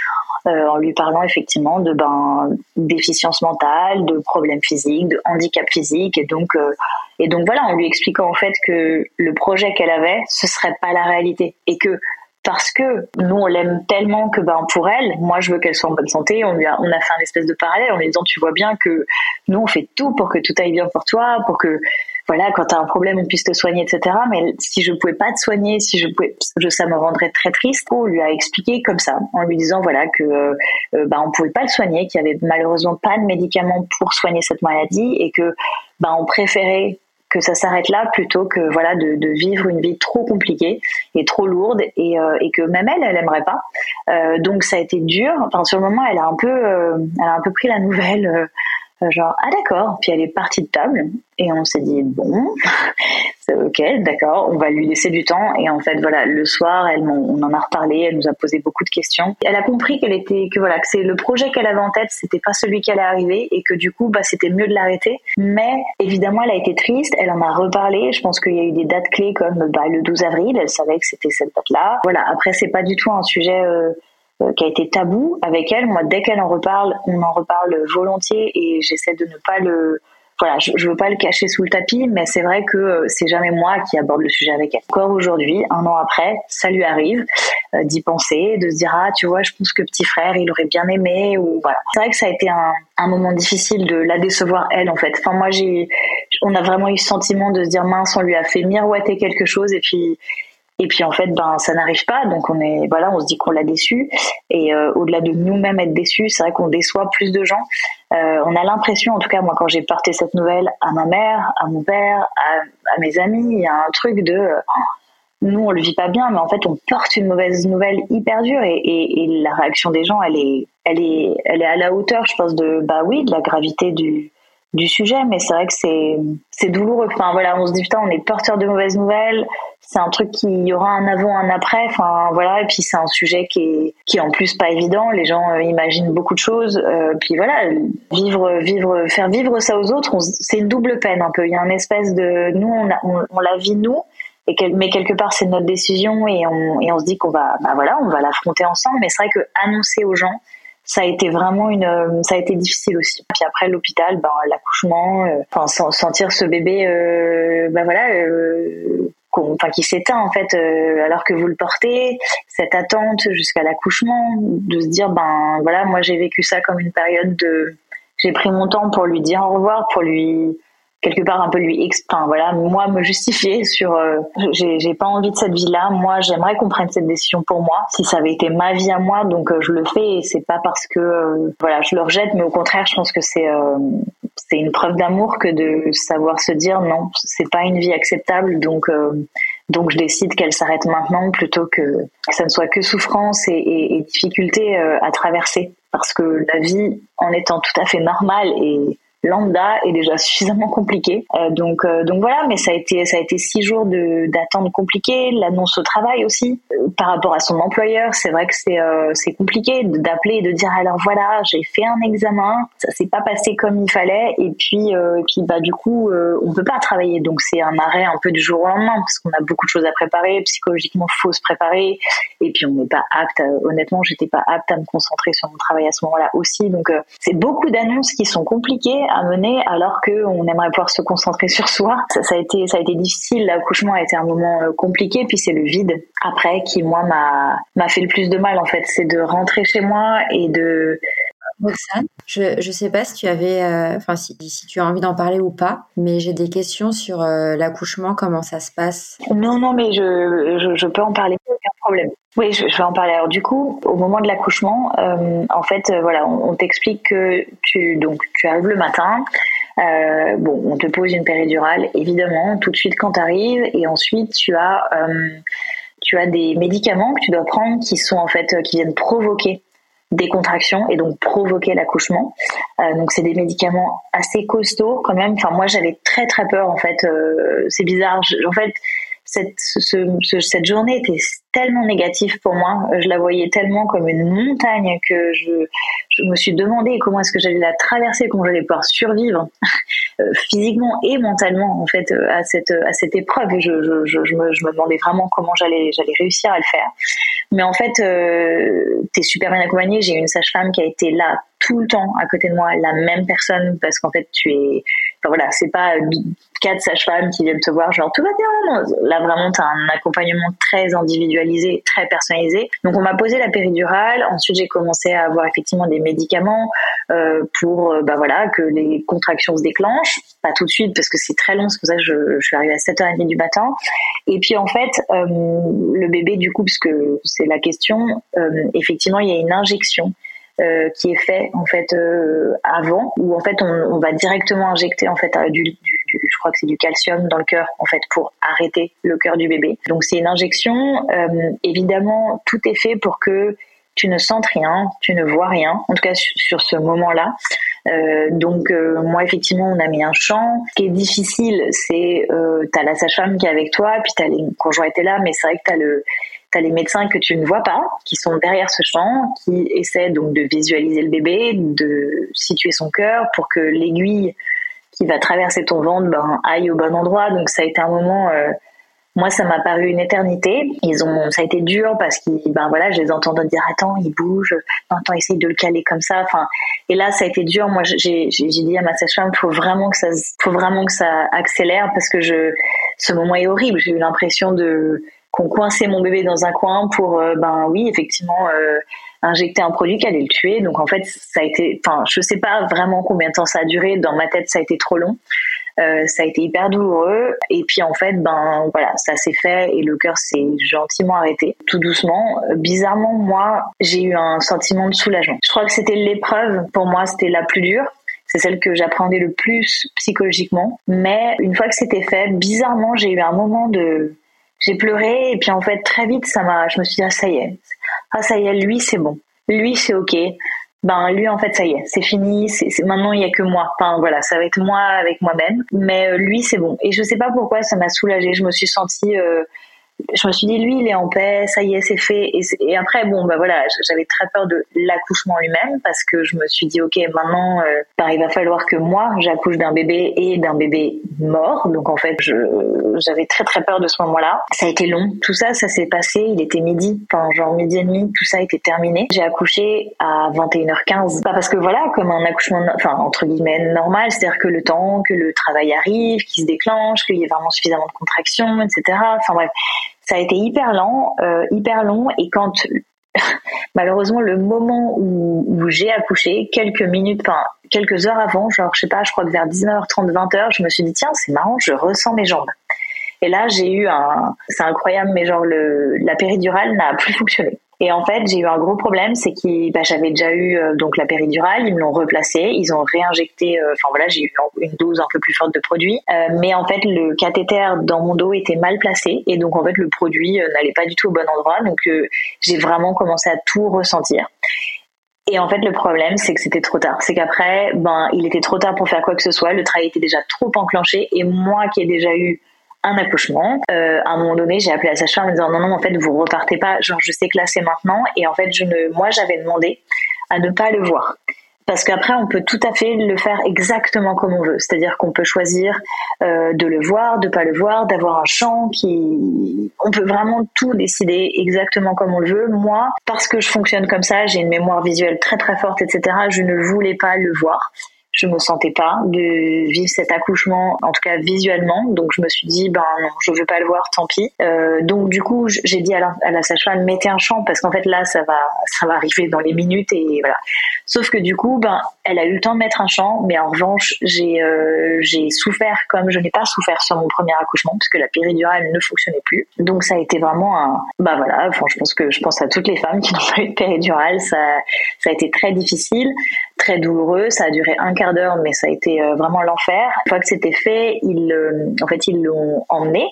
euh, en lui parlant effectivement de ben déficience mentale, de problèmes physiques, de handicap physique et donc euh, et donc voilà, en lui expliquant en fait que le projet qu'elle avait, ce serait pas la réalité et que parce que nous on l'aime tellement que ben pour elle, moi je veux qu'elle soit en bonne santé. On lui a on a fait un espèce de parallèle en lui disant tu vois bien que nous on fait tout pour que tout aille bien pour toi, pour que voilà, quand tu as un problème, on puisse te soigner, etc. Mais si je pouvais pas te soigner, si je pouvais, je, ça me rendrait très triste. On lui a expliqué comme ça, en lui disant voilà que euh, bah, on pouvait pas le soigner, qu'il y avait malheureusement pas de médicaments pour soigner cette maladie et que bah, on préférait que ça s'arrête là plutôt que voilà de, de, vivre une vie trop compliquée et trop lourde et, euh, et que même elle elle aimerait pas euh, donc ça a été dur enfin sur le moment elle a un peu euh, elle a un peu pris la nouvelle euh, genre ah d'accord. Puis elle est partie de table et on s'est dit bon (laughs) c'est ok d'accord. On va lui laisser du temps. Et en fait voilà le soir elle on en a reparlé. Elle nous a posé beaucoup de questions. Elle a compris qu'elle était que voilà que c'est le projet qu'elle avait en tête c'était pas celui qui allait arriver et que du coup bah c'était mieux de l'arrêter. Mais évidemment elle a été triste. Elle en a reparlé. Je pense qu'il y a eu des dates clés comme bah, le 12 avril. Elle savait que c'était cette date là voilà. Après c'est pas du tout un sujet euh, qui a été tabou avec elle. Moi, dès qu'elle en reparle, on en reparle volontiers et j'essaie de ne pas le voilà, je, veux pas le cacher sous le tapis, mais c'est vrai que euh, c'est jamais moi qui aborde le sujet avec elle. Encore aujourd'hui, un an après, ça lui arrive euh, d'y penser, de se dire ah tu vois, je pense que petit frère, il aurait bien aimé ou voilà. C'est vrai que ça a été un, un moment difficile de la décevoir elle en fait. Enfin moi j'ai, on a vraiment eu ce sentiment de se dire mince, on lui a fait miroiter quelque chose et puis et puis en fait, ben ça n'arrive pas, donc on est voilà, on se dit qu'on l'a déçu. Et euh, au-delà de nous-mêmes être déçus, c'est vrai qu'on déçoit plus de gens. Euh, on a l'impression, en tout cas moi, quand j'ai porté cette nouvelle à ma mère, à mon père, à, mes amis, il y a un truc de euh, nous on le vit pas bien, mais en fait on porte une mauvaise nouvelle hyper dure et, et, et la réaction des gens, elle est, elle est, elle est à la hauteur, je pense de bah oui, de la gravité du du sujet, mais c'est vrai que c'est c'est douloureux. Enfin voilà, on se dit putain, on est porteur de mauvaises nouvelles. C'est un truc qui y aura un avant, un après. Enfin voilà, et puis c'est un sujet qui est qui est en plus pas évident. Les gens euh, imaginent beaucoup de choses. Euh, puis voilà, vivre vivre faire vivre ça aux autres, c'est une double peine un peu. Il y a une espèce de nous on, la vit nous. Et mais quelque part c'est notre décision et on, et on se dit qu'on va bah voilà on va l'affronter ensemble mais c'est vrai que annoncer aux gens ça a été vraiment une euh, ça a été difficile aussi. Puis après l'hôpital ben l'accouchement euh, enfin sentir ce bébé euh, ben voilà euh, enfin qui s'éteint en fait alors que vous le portez cette attente jusqu'à l'accouchement de se dire ben voilà moi j'ai vécu ça comme une période de j'ai pris mon temps pour lui dire au revoir pour lui quelque part un peu lui enfin voilà moi me justifier sur euh, j'ai pas envie de cette vie là moi j'aimerais qu'on prenne cette décision pour moi. Si ça avait été ma vie à moi donc euh, je le fais et c'est pas parce que euh, voilà je le rejette mais au contraire je pense que c'est c'est une preuve d'amour que de savoir se dire non c'est pas une vie acceptable donc donc je décide qu'elle s'arrête maintenant plutôt que, que ça ne soit que souffrance et, et, et difficulté à traverser. Parce que la vie en étant tout à fait normale et lambda est déjà suffisamment compliqué. Euh, donc euh, donc voilà, mais ça a été ça a été six jours d'attente compliquée, l'annonce au travail aussi euh, par rapport à son employeur. C'est vrai que c'est c'est compliqué d'appeler et de dire alors voilà j'ai fait un examen, ça s'est pas passé comme il fallait et puis puis bah du coup on peut pas travailler donc c'est un arrêt un peu du jour au lendemain parce qu'on a beaucoup de choses à préparer psychologiquement faut se préparer et puis on n'est pas apte honnêtement j'étais pas apte à me concentrer sur mon travail à ce moment-là aussi donc c'est beaucoup d'annonces qui sont compliquées à mener alors qu'on aimerait pouvoir se concentrer sur soi. Ça, a été ça a été difficile. L'accouchement a été un moment euh, compliqué. Puis c'est le vide après qui moi m'a m'a fait le plus de mal en fait. C'est de rentrer chez moi et de je ne sais pas si tu avais, euh, enfin si, tu as envie d'en parler ou pas, mais j'ai des questions sur euh, l'accouchement, comment ça se passe. Non, non, mais je, je, peux en parler, aucun problème. Oui, je, vais en parler. Alors du coup, au moment de l'accouchement, euh, en fait, voilà, on, t'explique que tu donc tu arrives le matin. bon, on te pose une péridurale, évidemment, tout de suite quand tu arrives, et ensuite tu as tu as des médicaments que tu dois prendre qui sont en fait qui viennent provoquer des contractions et donc provoquer l'accouchement. Euh, donc c'est des médicaments assez costauds quand même. Enfin moi j'avais très très peur en fait. Euh, c'est bizarre. en fait cette, cette journée était tellement négative pour moi. Je la voyais tellement comme une montagne que je, je me suis demandé comment est-ce que j'allais la traverser, comment j'allais pouvoir survivre (laughs) euh, physiquement et mentalement en fait à cette à cette épreuve. Je, je, je, me, me demandais vraiment comment j'allais j'allais réussir à le faire. Mais en fait, euh, tu es super bien accompagnée. J'ai une sage-femme qui a été là tout le temps à côté de moi, la même personne, parce qu'en fait, tu es. Enfin voilà, c'est pas quatre sages-femmes qui viennent te voir, genre tout va bien. Là, vraiment, tu as un accompagnement très individualisé, très personnalisé. Donc, on m'a posé la péridurale. Ensuite, j'ai commencé à avoir effectivement des médicaments euh, pour euh, bah voilà, que les contractions se déclenchent. Pas tout de suite, parce que c'est très long. C'est pour ça que je, suis arrivée à 7h30 du matin. Et puis, en fait, euh, le bébé, du coup, parce que c'est la question, euh, effectivement, il y a une injection euh, qui est fait en fait euh, avant où en fait on, on, va directement injecter en fait du, du, du je crois que c'est du calcium dans le cœur en fait pour arrêter le cœur du bébé donc c'est une injection euh, évidemment tout est fait pour que tu ne sentes rien, tu ne vois rien, en tout cas sur ce moment-là. Euh, donc euh, moi effectivement on a mis un champ. Ce qui est difficile, c'est euh, t'as la sage-femme qui est avec toi, puis t'as les conjoints étaient là, mais c'est vrai que t'as le t'as les médecins que tu ne vois pas, qui sont derrière ce champ, qui essaient donc de visualiser le bébé, de situer son cœur pour que l'aiguille qui va traverser ton ventre ben, aille au bon endroit. Donc ça a été un moment euh, Moi, ça m'a paru une éternité. Ils ont, ça a été dur parce qu'ils, ben voilà, je les entends dire attends, il bouge, attends, essaye de le caler comme ça. Enfin, et là, ça a été dur. Moi, j'ai dit à ma sage-femme, faut vraiment que ça, faut vraiment que ça accélère parce que je, ce moment est horrible. J'ai eu l'impression de qu'on coinçait mon bébé dans un coin pour, euh, ben oui, effectivement, euh, injecter un produit qui allait le tuer. Donc en fait, ça a été, enfin, je sais pas vraiment combien de temps ça a duré. Dans ma tête, ça a été trop long. Euh, ça a été hyper douloureux. Et puis en fait, ben voilà, ça s'est fait et le cœur s'est gentiment arrêté, tout doucement. Bizarrement, moi, j'ai eu un sentiment de soulagement. Je crois que c'était l'épreuve pour moi, c'était la plus dure. C'est celle que j'appréhendais le plus psychologiquement. Mais une fois que c'était fait, bizarrement, j'ai eu un moment de j'ai pleuré et puis en fait très vite ça m'a je me suis dit ah ça y est. Ah ça y est lui c'est bon. Lui c'est ok. Ben lui en fait ça y est c'est fini. C'est maintenant il y a que moi. Enfin voilà ça va être moi avec moi-même. Mais euh, lui c'est bon. Et je sais pas pourquoi ça m'a soulagée. Je me suis sentie euh, je me suis dit lui il est en paix ça y est c'est fait. Et, après bon bah voilà j'avais très peur de l'accouchement lui-même parce que je me suis dit ok maintenant euh, bah, il va falloir que moi j'accouche d'un bébé et d'un bébé mort. Donc en fait j'avais très très peur de ce moment-là. Ça a été long. Tout ça ça s'est passé. Il était midi enfin genre midi et demi. Tout ça été terminé. J'ai accouché à 21h15 pas parce que voilà comme un accouchement enfin entre guillemets normal. C'est-à-dire que le temps que le travail arrive qu'il se déclenche qu'il y ait vraiment suffisamment de contractions etc enfin bref ça a été hyper lent, euh, hyper long, et quand (laughs) malheureusement le moment où, où j'ai accouché, quelques minutes, enfin quelques heures avant, genre je sais pas, je crois que vers 19h30, 20h, je me suis dit tiens c'est marrant, je ressens mes jambes. Et là j'ai eu un, c'est incroyable, mais genre le, la péridurale n'a (laughs) plus fonctionné. Et en fait, j'ai eu un gros problème, c'est que bah, j'avais déjà eu euh, donc la péridurale, ils me l'ont replacée, ils ont réinjecté, euh, enfin voilà, j'ai eu une, dose un peu plus forte de produit, euh, mais en fait le cathéter dans mon dos était mal placé et donc en fait le produit n'allait pas du tout au bon endroit, donc j'ai vraiment commencé à tout ressentir. Et en fait, le problème, c'est que c'était trop tard. C'est qu'après, ben, il était trop tard pour faire quoi que ce soit. Le travail était déjà trop enclenché. Et moi, qui ai déjà eu un accouchement. Euh, à un moment donné, j'ai appelé la sage-femme en disant non, non, en fait, vous repartez pas. Genre, je sais que là, c'est maintenant. Et en fait, je ne, moi, j'avais demandé à ne pas le voir. Parce qu'après, on peut tout à fait le faire exactement comme on veut. C'est-à-dire qu'on peut choisir euh, de le voir, de pas le voir, d'avoir un champ qui... On peut vraiment tout décider exactement comme on le veut. Moi, parce que je fonctionne comme ça, j'ai une mémoire visuelle très très forte, etc., je ne voulais pas le voir je me sentais pas de vivre cet accouchement, en tout cas visuellement. Donc je me suis dit ben non, je veux pas le voir, tant pis. Euh, donc du coup j'ai dit à la, à sage-femme mettez un champ parce qu'en fait là ça va ça va arriver dans les minutes et voilà. Sauf que du coup ben elle a eu le temps de mettre un champ, mais en revanche j'ai euh, j'ai souffert comme je n'ai pas souffert sur mon premier accouchement parce que la péridurale ne fonctionnait plus. Donc ça a été vraiment un bah voilà. Enfin je pense que je pense à toutes les femmes qui n'ont pas eu de péridurale, ça ça a été très difficile, très douloureux. Ça a duré un quart d'heure, mais ça a été euh, vraiment l'enfer. Une fois que c'était fait, ils, euh, en fait, ils l'ont emmené.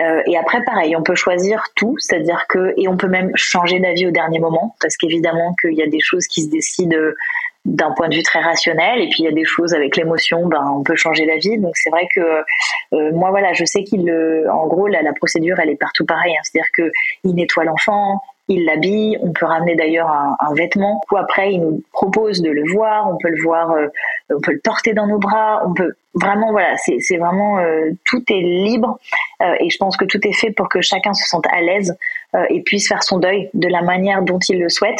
Euh, et après, pareil, on peut choisir tout, c'est-à-dire que et on peut même changer d'avis au dernier moment, parce qu'évidemment qu'il y a des choses qui se décident d'un point de vue très rationnel, et puis il y a des choses avec l'émotion, ben on peut changer d'avis. Donc c'est vrai que moi voilà, je sais qu'il, en gros, la, procédure elle est partout pareil, hein. c'est-à-dire que il nettoie l'enfant, il l'habille, on peut ramener d'ailleurs un, vêtement, ou après il nous propose de le voir, on peut le voir, euh, on peut le porter dans nos bras, on peut vraiment voilà, c'est vraiment euh, tout est libre. Euh, et je pense que tout est fait pour que chacun se sente à l'aise et puisse faire son deuil de la manière dont il le souhaite.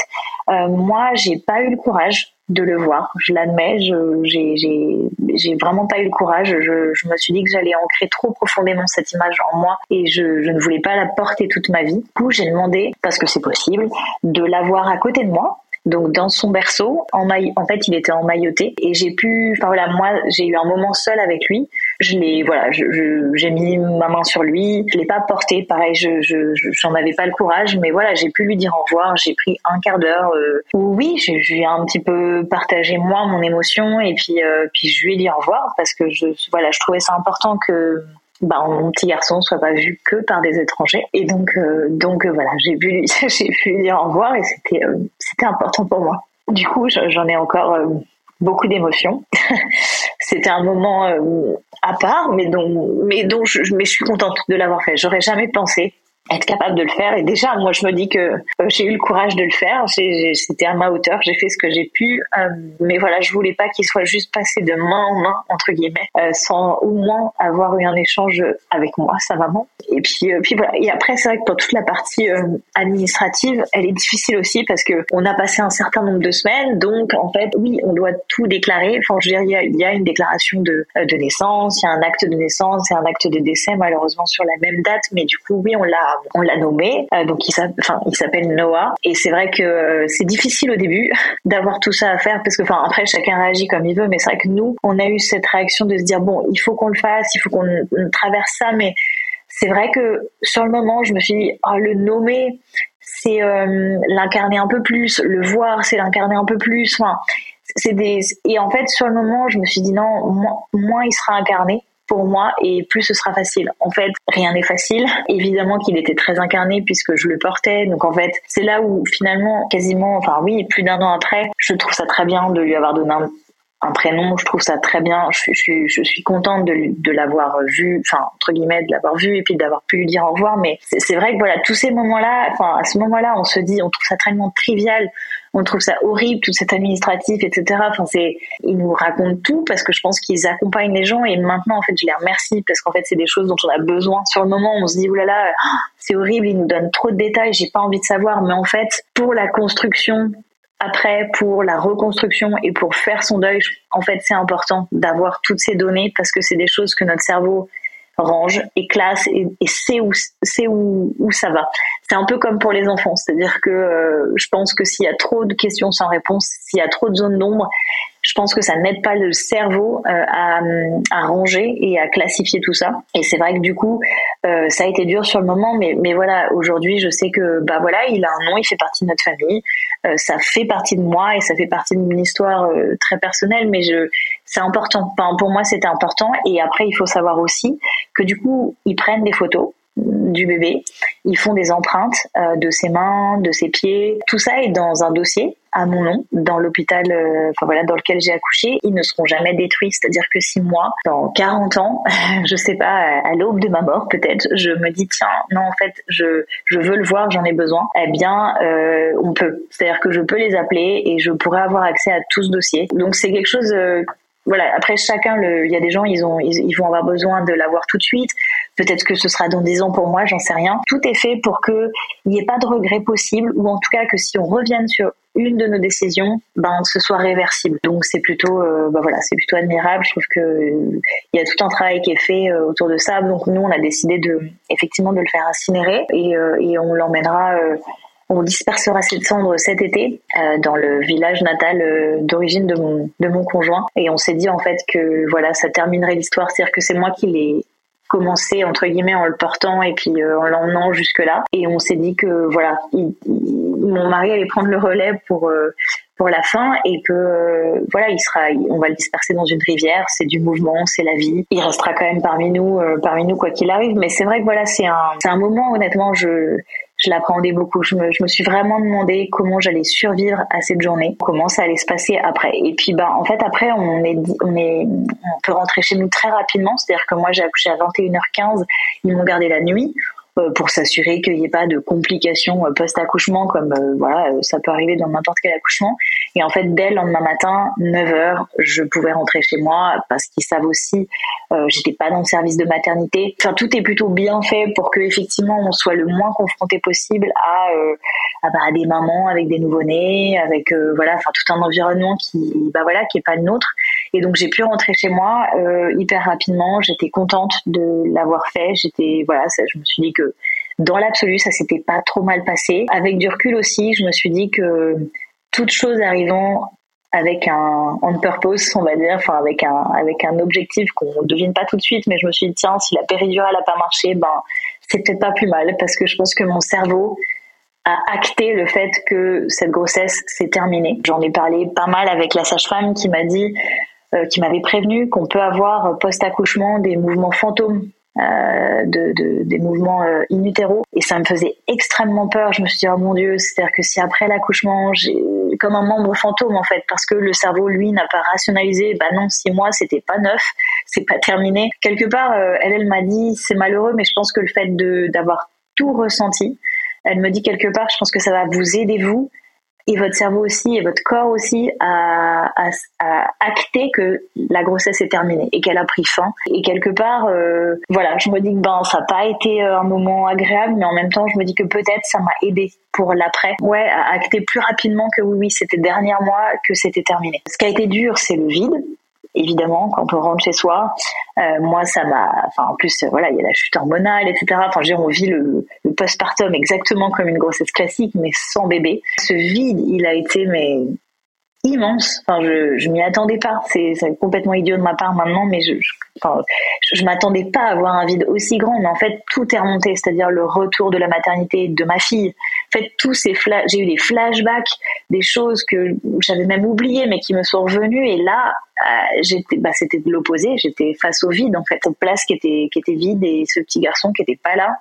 moi, j'ai pas eu le courage de le voir. Je l'admets, j'ai vraiment pas eu le courage. Je, je me suis dit que j'allais ancrer trop profondément cette image en moi et je, je ne voulais pas la porter toute ma vie. Du coup, j'ai demandé, parce que c'est possible, de l'avoir à côté de moi donc dans son berceau, en, en fait, il était emmailloté et j'ai pu, enfin voilà, moi, j'ai eu un moment seul avec lui. Je l'ai, voilà, j'ai mis ma main sur lui. Je l'ai pas porté, pareil, je, je, j'en avais pas le courage, mais voilà, j'ai pu lui dire au revoir. J'ai pris un quart d'heure euh, où oui, je, lui ai un petit peu partagé moi mon émotion et puis euh, puis je lui ai dit au revoir parce que je, voilà, je trouvais ça important que bah, mon petit garçon soit pas vu que par des étrangers. Et donc, euh, donc euh, voilà, j'ai pu, (laughs) j'ai pu dire au revoir et c'était, euh, c'était important pour moi. Du coup, j'en ai encore beaucoup d'émotions. (laughs) c'était un moment à part, mais dont, mais dont je, mais je suis contente de l'avoir fait. J'aurais jamais pensé être capable de le faire. Et déjà, moi, je me dis que euh, j'ai eu le courage de le faire. C'était à ma hauteur. J'ai fait ce que j'ai pu. Euh, mais voilà, je voulais pas qu'il soit juste passé de main en main, entre guillemets, euh, sans au moins avoir eu un échange avec moi, sa maman. Et puis, puis voilà. Et après, c'est vrai que pour toute la partie administrative, elle est difficile aussi parce que on a passé un certain nombre de semaines. Donc, en fait, oui, on doit tout déclarer. Enfin, je veux dire, il y a, il y a une déclaration de, de naissance, il y a un acte de naissance et un acte de décès, malheureusement, sur la même date. Mais du coup, oui, on l'a on l'a nommé, euh, donc il s'appelle Noah. Et c'est vrai que euh, c'est difficile au début (laughs) d'avoir tout ça à faire parce que, enfin, après chacun réagit comme il veut, mais c'est vrai que nous, on a eu cette réaction de se dire bon, il faut qu'on le fasse, il faut qu'on traverse ça, mais c'est vrai que sur le moment, je me suis dit oh, le nommer, c'est euh, l'incarner un peu plus, le voir, c'est l'incarner un peu plus. Enfin, c'est des et en fait sur le moment, je me suis dit non, moins il sera incarné pour moi et plus ce sera facile. En fait, rien n'est facile. Évidemment qu'il était très incarné puisque je le portais. Donc en fait, c'est là où finalement, quasiment, enfin oui, plus d'un an après, je trouve ça très bien de lui avoir donné un, prénom. Je trouve ça très bien. Je, je, suis contente de, de l'avoir vu, enfin entre guillemets, de l'avoir vu et puis d'avoir pu lui dire au revoir. Mais c'est vrai que voilà, tous ces moments-là, enfin à ce moment-là, on se dit, on trouve ça tellement trivial on trouve ça horrible, tout cet administratif, etc. Enfin, c'est, ils nous racontent tout parce que je pense qu'ils accompagnent les gens et maintenant, en fait, je les remercie parce qu'en fait, c'est des choses dont on a besoin. Sur le moment, on se dit, oulala, c'est horrible, ils nous donnent trop de détails, j'ai pas envie de savoir. Mais en fait, pour la construction, après, pour la reconstruction et pour faire son deuil, en fait, c'est important d'avoir toutes ces données parce que c'est des choses que notre cerveau range et classe et, sait où sait où, ça va. C'est un peu comme pour les enfants, c'est-à-dire que euh, je pense que s'il y a trop de questions sans réponse, s'il y a trop de zones d'ombre, je pense que ça n'aide pas le cerveau euh, à, à, ranger et à classifier tout ça. Et c'est vrai que du coup, euh, ça a été dur sur le moment, mais, mais voilà, aujourd'hui, je sais que bah voilà, il a un nom, il fait partie de notre famille, euh, ça fait partie de moi et ça fait partie de mon histoire très personnelle, mais je, c'est important. Enfin, pour moi, c'était important. Et après, il faut savoir aussi que du coup, ils prennent des photos du bébé. Ils font des empreintes euh, de ses mains, de ses pieds. Tout ça est dans un dossier à mon nom dans l'hôpital euh, enfin voilà dans lequel j'ai accouché. Ils ne seront jamais détruits c'est-à-dire que si moi dans 40 ans (laughs) je sais pas à l'aube de ma mort peut-être je me dis tiens non en fait je je veux le voir j'en ai besoin eh bien euh, on peut. C'est-à-dire que je peux les appeler et je pourrais avoir accès à tout ce dossier. Donc c'est quelque chose voilà, après chacun, il y a des gens, ils ont, ils, vont avoir besoin de l'avoir tout de suite. Peut-être que ce sera dans des ans pour moi, j'en sais rien. Tout est fait pour que il n'y ait pas de regret possible, ou en tout cas que si on revienne sur une de nos décisions, ben ce soit réversible. Donc c'est plutôt, euh, ben voilà, c'est plutôt admirable. Je trouve que il y a tout un travail qui est fait euh, autour de ça. Donc nous, on a décidé de, effectivement, de le faire incinérer et, euh, et on l'emmènera on dispersera cette cendre cet été dans le village natal d'origine de mon, de mon conjoint. Et on s'est dit en fait que voilà, ça terminerait l'histoire, c'est-à-dire que c'est moi qui l'ai commencé entre guillemets en le portant et puis euh, en l'emmenant jusque là. Et on s'est dit que voilà, mon mari allait prendre le relais pour pour la fin et que voilà, il sera, on va le disperser dans une rivière. C'est du mouvement, c'est la vie. Il restera quand même parmi nous, parmi nous quoi qu'il arrive. Mais c'est vrai que voilà, c'est un, c'est un moment honnêtement, je je l'appréhendais beaucoup. Je me, suis vraiment demandé comment j'allais survivre à cette journée, comment ça allait se passer après. Et puis, bah, en fait, après, on on est, on peut rentrer chez nous très rapidement. C'est-à-dire que moi, j'ai accouché à 21h15. Ils m'ont gardé la nuit. Euh, pour s'assurer qu'il n'y ait pas de complications euh, post-accouchement comme euh, voilà ça peut arriver dans n'importe quel accouchement. Et en fait dès le lendemain matin 9h je pouvais rentrer chez moi parce qu'ils savent aussi euh, j'étais pas dans le service de maternité. Enfin tout est plutôt bien fait pour que effectivement on soit le moins confronté possible à, à, bah, à des mamans avec des nouveau-nés avec voilà enfin tout un environnement qui bah voilà qui est pas le nôtre et donc j'ai pu rentrer chez moi hyper rapidement j'étais contente de l'avoir fait j'étais voilà je me suis dit que dans l'absolu, ça s'était pas trop mal passé. Avec du recul aussi, je me suis dit que toute chose arrivant avec un on purpose, on va dire, enfin avec un avec un objectif qu'on ne devine pas tout de suite, mais je me suis dit tiens, si la péridurale a pas marché, ben c'est peut-être pas plus mal parce que je pense que mon cerveau a acté le fait que cette grossesse s'est terminée. J'en ai parlé pas mal avec la sage-femme qui m'a dit euh, qui m'avait prévenu qu'on peut avoir post-accouchement des mouvements fantômes euh, de, de, des mouvements euh, in et ça me faisait extrêmement peur. Je me suis dit oh mon dieu, c'est-à-dire que si après l'accouchement j'ai comme un membre fantôme en fait parce que le cerveau lui n'a pas rationalisé, bah non six mois c'était pas neuf, c'est pas terminé. Quelque part, euh, elle elle m'a dit c'est malheureux, mais je pense que le fait de d'avoir tout ressenti. Elle me dit quelque part, je pense que ça va vous aider vous et votre cerveau aussi et votre corps aussi à, acter que la grossesse est terminée et qu'elle a pris fin. Et quelque part, euh, voilà, je me dis que ben ça n'a pas été euh, un moment agréable, mais en même temps, je me dis que peut-être ça m'a aidé pour l'après. Ouais, à acter plus rapidement que oui, oui, c'était dernier mois que c'était terminé. Ce qui a été dur, c'est le vide évidemment quand on rentre chez soi. Euh, moi, ça m'a, enfin en plus, voilà, il y a la chute hormonale, etc. Enfin, je on vit le, le postpartum exactement comme une grossesse classique, mais sans bébé. Ce vide, il a été mais immense. Enfin, je, je m'y attendais pas. C'est complètement idiot de ma part maintenant, mais je, je, enfin, je, m'attendais pas à avoir un vide aussi grand. Mais en fait, tout est remonté, c'est-à-dire le retour de la maternité de ma fille. Fait, tous ces j'ai eu des flashbacks, des choses que j'avais même oubliées, mais qui me sont revenues. Et là, euh, j'étais, bah, c'était de l'opposé. J'étais face au vide, en fait, cette place qui était qui était vide et ce petit garçon qui était pas là.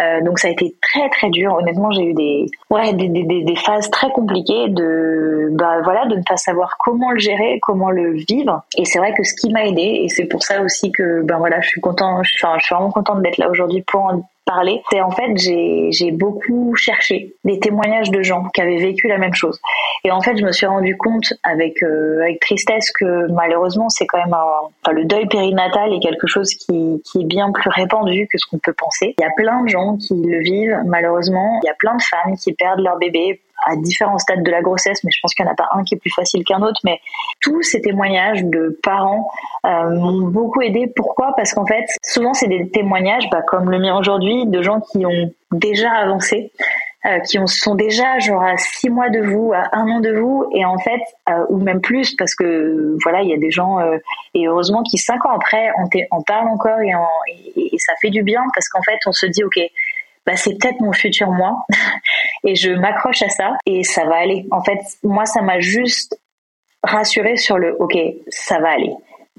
Euh, donc ça a été très très dur. Honnêtement, j'ai eu des ouais des, des, des, phases très compliquées de bah voilà de ne pas savoir comment le gérer, comment le vivre. Et c'est vrai que ce qui m'a aidé et c'est pour ça aussi que ben voilà je suis content, je suis vraiment contente d'être là aujourd'hui pour en parler, c'est en fait j'ai beaucoup cherché des témoignages de gens qui avaient vécu la même chose. Et en fait, je me suis rendu compte avec euh, avec tristesse que malheureusement, c'est quand même un, enfin, le deuil périnatal est quelque chose qui, qui est bien plus répandu que ce qu'on peut penser. Il y a plein de gens qui le vivent malheureusement. Il y a plein de femmes qui perdent leur bébé à différents stades de la grossesse, mais je pense qu'il n'y en a pas un qui est plus facile qu'un autre. Mais tous ces témoignages de parents euh, m'ont beaucoup aidé. Pourquoi? Parce qu'en fait, souvent c'est des témoignages, bah, comme le mien aujourd'hui, de gens qui ont déjà avancé. Euh, qui sont déjà genre à six mois de vous, à un an de vous, et en fait, euh, ou même plus, parce que voilà, il y a des gens, et heureusement qui cinq ans après en, en parlent encore et, ça fait du bien, parce qu'en fait, on se dit, ok, bah, c'est peut-être mon futur moi (laughs) et je m'accroche à ça et ça va aller. En fait, moi, ça m'a juste rassuré sur le OK, ça va aller.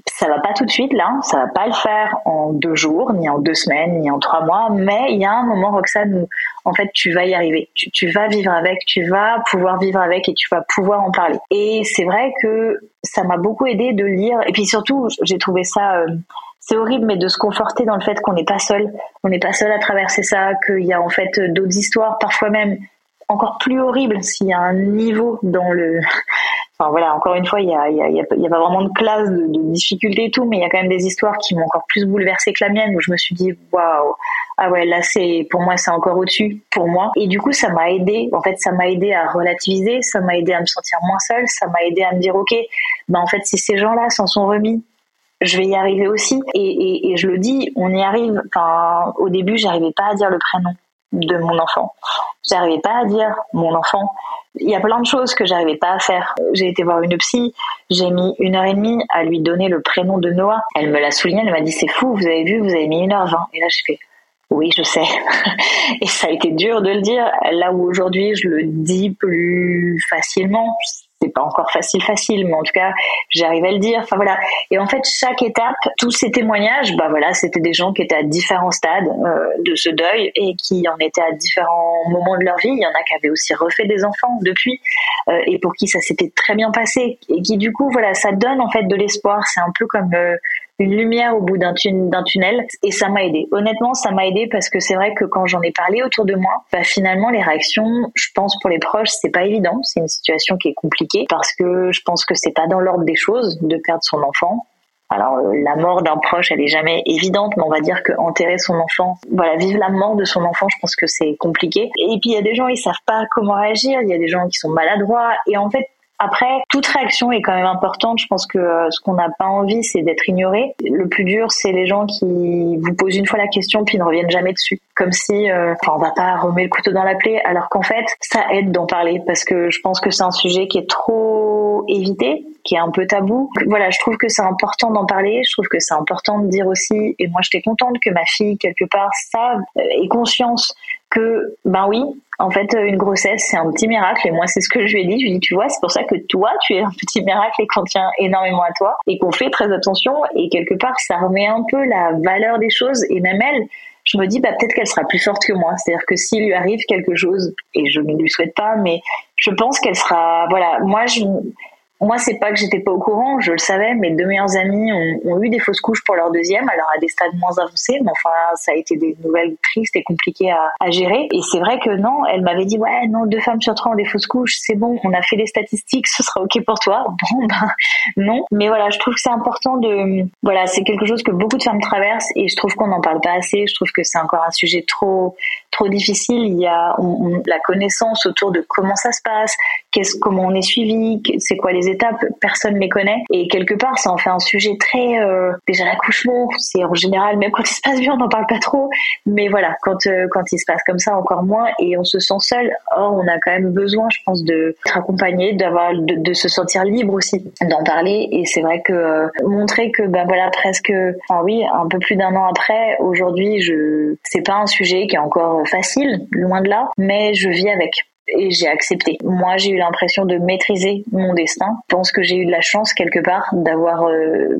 Ça va pas tout de suite là, ça va pas le faire en deux jours, ni en deux semaines, ni en trois mois, mais il y a un moment, Roxane, où en fait tu vas y arriver, tu, tu vas vivre avec, tu vas pouvoir vivre avec et tu vas pouvoir en parler. Et c'est vrai que ça m'a beaucoup aidé de lire, et puis surtout j'ai trouvé ça euh, c'est horrible, mais de se conforter dans le fait qu'on n'est pas seul, on n'est pas seul à traverser ça, qu'il y a en fait d'autres histoires, parfois même encore plus horribles s'il y a un niveau dans le. (laughs) Enfin voilà, encore une fois, il y a, a, a pas vraiment de classe de, de, difficulté et tout, mais il y a quand même des histoires qui m'ont encore plus bouleversée que la mienne, où je me suis dit waouh, ah ouais, là c'est pour moi c'est encore au-dessus pour moi. Et du coup, ça m'a aidé. En fait, ça m'a aidé à relativiser, ça m'a aidé à me sentir moins seule, ça m'a aidé à me dire ok, ben en fait si ces gens-là s'en sont remis je vais y arriver aussi. Et, et, et, je le dis, on y arrive. Enfin, au début, j'arrivais pas à dire le prénom de mon enfant. J'arrivais pas à dire mon enfant. Il y a plein de choses que j'arrivais pas à faire. J'ai été voir une psy, j'ai mis une heure et demie à lui donner le prénom de Noah. Elle me l'a souligné, elle m'a dit c'est fou, vous avez vu, vous avez mis une heure vingt. Et là, je fais oui, je sais. (laughs) et ça a été dur de le dire. Là où aujourd'hui, je le dis plus facilement c'est pas encore facile facile mais en tout cas j'arrive à le dire. Enfin voilà. Et en fait chaque étape tous ces témoignages bah voilà c'était des gens qui étaient à différents stades euh, de ce deuil et qui en étaient à différents moments de leur vie. Il y en a qui avaient aussi refait des enfants depuis euh, et pour qui ça s'était très bien passé. Et qui du coup voilà ça donne en fait de l'espoir. C'est un peu comme euh, une lumière au bout d'un tunnel et ça m'a aidé. Honnêtement, ça m'a aidé parce que c'est vrai que quand j'en ai parlé autour de moi, bah finalement les réactions, je pense pour les proches, c'est pas évident, c'est une situation qui est compliquée parce que je pense que c'est pas dans l'ordre des choses de perdre son enfant. Alors euh, la mort d'un proche, elle est jamais évidente, mais on va dire que enterrer son enfant, voilà, vivre la mort de son enfant, je pense que c'est compliqué. Et puis il y a des gens, ils savent pas comment réagir, il y a des gens qui sont maladroits, et en fait après, toute réaction est quand même importante. Je pense que euh, ce qu'on n'a pas envie, c'est d'être ignoré. Le plus dur, c'est les gens qui vous posent une fois la question puis ne reviennent jamais dessus, comme si, euh, enfin, on va pas remettre le couteau dans la plaie, alors qu'en fait, ça aide d'en parler parce que je pense que c'est un sujet qui est trop évité, qui est un peu tabou. Voilà, je trouve que c'est important d'en parler. Je trouve que c'est important de dire aussi, et moi, j'étais contente que ma fille quelque part sache et conscience que, ben oui, en fait, une grossesse, c'est un petit miracle. Et moi, c'est ce que je lui ai dit. Je lui ai dit, tu vois, c'est pour ça que toi, tu es un petit miracle et qu'on tient énormément à toi et qu'on fait très attention. Et quelque part, ça remet un peu la valeur des choses. Et même elle, je me dis, bah, peut-être qu'elle sera plus forte que moi. C'est-à-dire que s'il lui arrive quelque chose, et je ne lui souhaite pas, mais je pense qu'elle sera, voilà, moi, je, moi, c'est pas que j'étais pas au courant, je le savais. Mes deux meilleures amies ont, eu des fausses couches pour leur deuxième, alors à des stades moins avancés, mais enfin, ça a été des nouvelles tristes et compliquées à, à gérer. Et c'est vrai que non, elle m'avait dit ouais, non, deux femmes sur trois ont des fausses couches, c'est bon, on a fait les statistiques, (laughs) ce sera ok pour toi. Bon (laughs) ben non, mais voilà, je trouve que c'est important de, voilà, c'est quelque chose que beaucoup de femmes traversent et je trouve qu'on n'en parle pas assez. Je trouve que c'est encore un sujet trop, trop difficile. Il y a la connaissance autour de comment ça se passe, qu'est-ce, comment on est suivi, c'est quoi les étapes, personne ne les connaît. Et quelque part, ça en fait un sujet très, euh, déjà l'accouchement, c'est en général, même quand il se passe bien, on n'en parle pas trop. Mais voilà, quand, euh, quand il se passe comme ça, encore moins, et on se sent seul. Or, on a quand même besoin, je pense, de d'être accompagné, d'avoir, de, de, se sentir libre aussi, d'en parler. Et c'est vrai que euh, montrer que, ben voilà, presque, enfin oui, un peu plus d'un an après, aujourd'hui, je, c'est pas un sujet qui est encore facile, loin de là, mais je vis avec et j'ai accepté. Moi, j'ai eu l'impression de maîtriser mon destin. Je pense que j'ai eu de la chance quelque part d'avoir euh,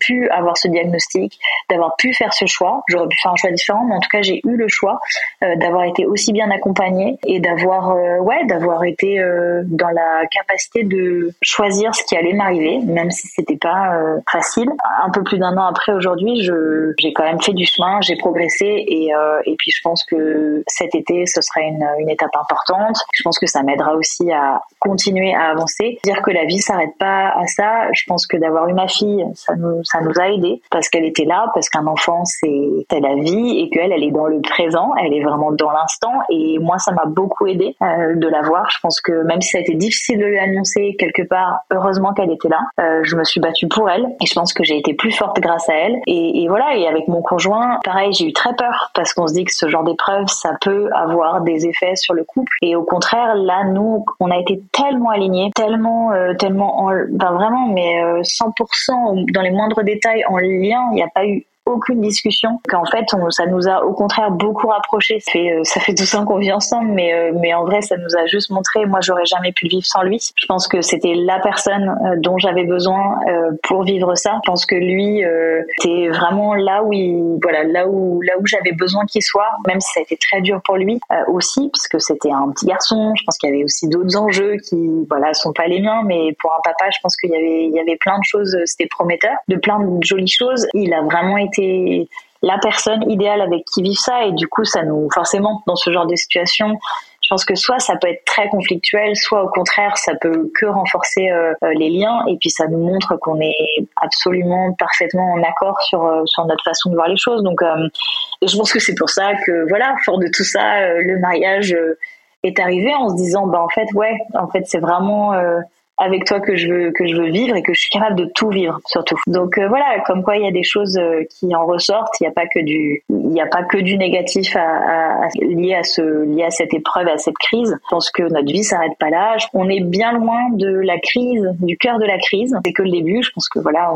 pu avoir ce diagnostic, d'avoir pu faire ce choix. J'aurais pu faire un choix différent, mais en tout cas, j'ai eu le choix euh, d'avoir été aussi bien accompagnée et d'avoir, euh, ouais, d'avoir été dans la capacité de choisir ce qui allait m'arriver, même si c'était pas facile. Un peu plus d'un an après, aujourd'hui, je, j'ai quand même fait du chemin, j'ai progressé et, et puis je pense que cet été, ce sera une, une étape importante. Je pense que ça m'aidera aussi à continuer à avancer. Dire que la vie s'arrête pas à ça, je pense que d'avoir eu ma fille, ça nous, a aidé parce qu'elle était là, parce qu'un enfant c'est la vie et qu'elle, elle est dans le présent, elle est vraiment dans l'instant. Et moi, ça m'a beaucoup aidé euh, de la voir. Je pense que même si ça a été difficile de lui annoncer quelque part, heureusement qu'elle était là. Euh, je me suis battue pour elle et je pense que j'ai été plus forte grâce à elle. Et, voilà. Et avec mon conjoint, pareil, j'ai eu très peur parce qu'on se dit que ce genre d'épreuve, ça peut avoir des effets sur le couple. Au contraire, là, nous, on a été tellement alignés, tellement, euh, tellement, en, ben vraiment, mais 100% dans les moindres détails en lien. Il n'y a pas eu aucune discussion. Qu'en fait, ça nous a au contraire beaucoup rapprochés. Ça fait, euh, ça fait 12 ans qu'on vit ensemble, mais, euh, mais en vrai, ça nous a juste montré, moi, j'aurais jamais pu le vivre sans lui. Je pense que c'était la personne euh, dont j'avais besoin pour vivre ça. Je pense que lui, c'était vraiment là où il, voilà, là où, là où j'avais besoin qu'il soit, même si ça a été très dur pour lui aussi, puisque c'était un petit garçon. Je pense qu'il y avait aussi d'autres enjeux qui, voilà, sont pas les miens, mais pour un papa, je pense qu'il y avait, il y avait plein de choses, c'était prometteur, de plein de jolies choses. Il a vraiment été la personne idéale avec qui vivre ça et du coup ça nous forcément dans ce genre de situation je pense que soit ça peut être très conflictuel, soit au contraire ça peut que renforcer euh, euh, les liens et puis ça nous montre qu'on est absolument parfaitement en accord sur euh, sur notre façon de voir les choses. Donc je pense que c'est pour ça que voilà, fort de tout ça, le mariage est arrivé en se disant bah en fait ouais, en fait c'est vraiment avec toi que je veux que je veux vivre et que je suis capable de tout vivre surtout. Donc euh, voilà, comme quoi il y a des choses euh, qui en ressortent. Il n'y a pas que du il n'y a pas que du négatif à, à, à, lié à ce lié à cette épreuve, à cette crise. Je pense que notre vie s'arrête pas là. On est bien loin de la crise, du cœur de la crise. C'est que le début. Je pense que voilà,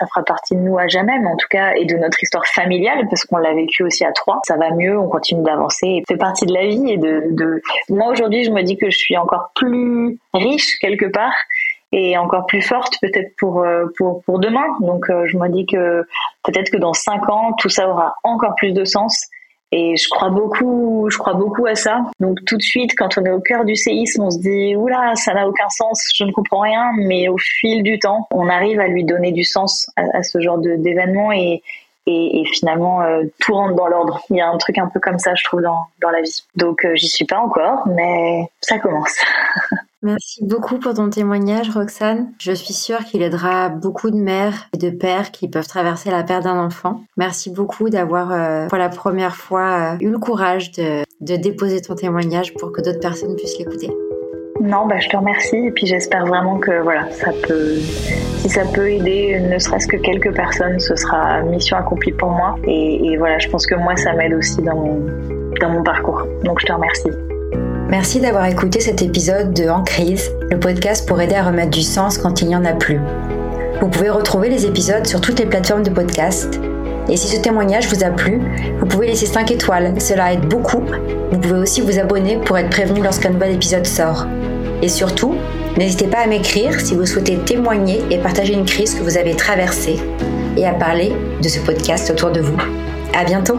ça fera partie de nous à jamais, mais en tout cas, et de notre histoire familiale, parce qu'on l'a vécu aussi à trois. Ça va mieux, on continue d'avancer, et fait partie de la vie. Et de, de... moi aujourd'hui, je me dis que je suis encore plus riche quelque part et encore plus forte peut-être pour euh, pour pour demain. Donc euh, je me dis que peut-être que dans cinq ans tout ça aura encore plus de sens et je crois beaucoup, je crois beaucoup à ça. Donc tout de suite, quand on est au cœur du séisme, on se dit oula, ça n'a aucun sens, je ne comprends rien. Mais au fil du temps, on arrive à lui donner du sens à, ce genre d'événement et, et, et, finalement euh, tout rentre dans l'ordre. Il y a un truc un peu comme ça, je trouve, dans, dans la vie. Donc euh, j'y suis pas encore, mais ça commence. (laughs) Merci beaucoup pour ton témoignage, Roxane. Je suis sûre qu'il aidera beaucoup de mères et de pères qui peuvent traverser la perte d'un enfant. Merci beaucoup d'avoir, euh, pour la première fois, euh, eu le courage de, déposer ton témoignage pour que d'autres personnes puissent l'écouter. Non, bah, je te remercie et puis j'espère vraiment que voilà, ça peut, si ça peut aider ne serait-ce que quelques personnes, ce sera mission accomplie pour moi. Et, voilà, je pense que moi, ça m'aide aussi dans mon parcours. Donc je te remercie. Merci d'avoir écouté cet épisode de En crise, le podcast pour aider à remettre du sens quand il n'y en a plus. Vous pouvez retrouver les épisodes sur toutes les plateformes de podcast. Et si ce témoignage vous a plu, vous pouvez laisser 5 étoiles, cela aide beaucoup. Vous pouvez aussi vous abonner pour être prévenu lorsqu'un nouvel épisode sort. Et surtout, n'hésitez pas à m'écrire si vous souhaitez témoigner et partager une crise que vous avez traversée et à parler de ce podcast autour de vous. À bientôt!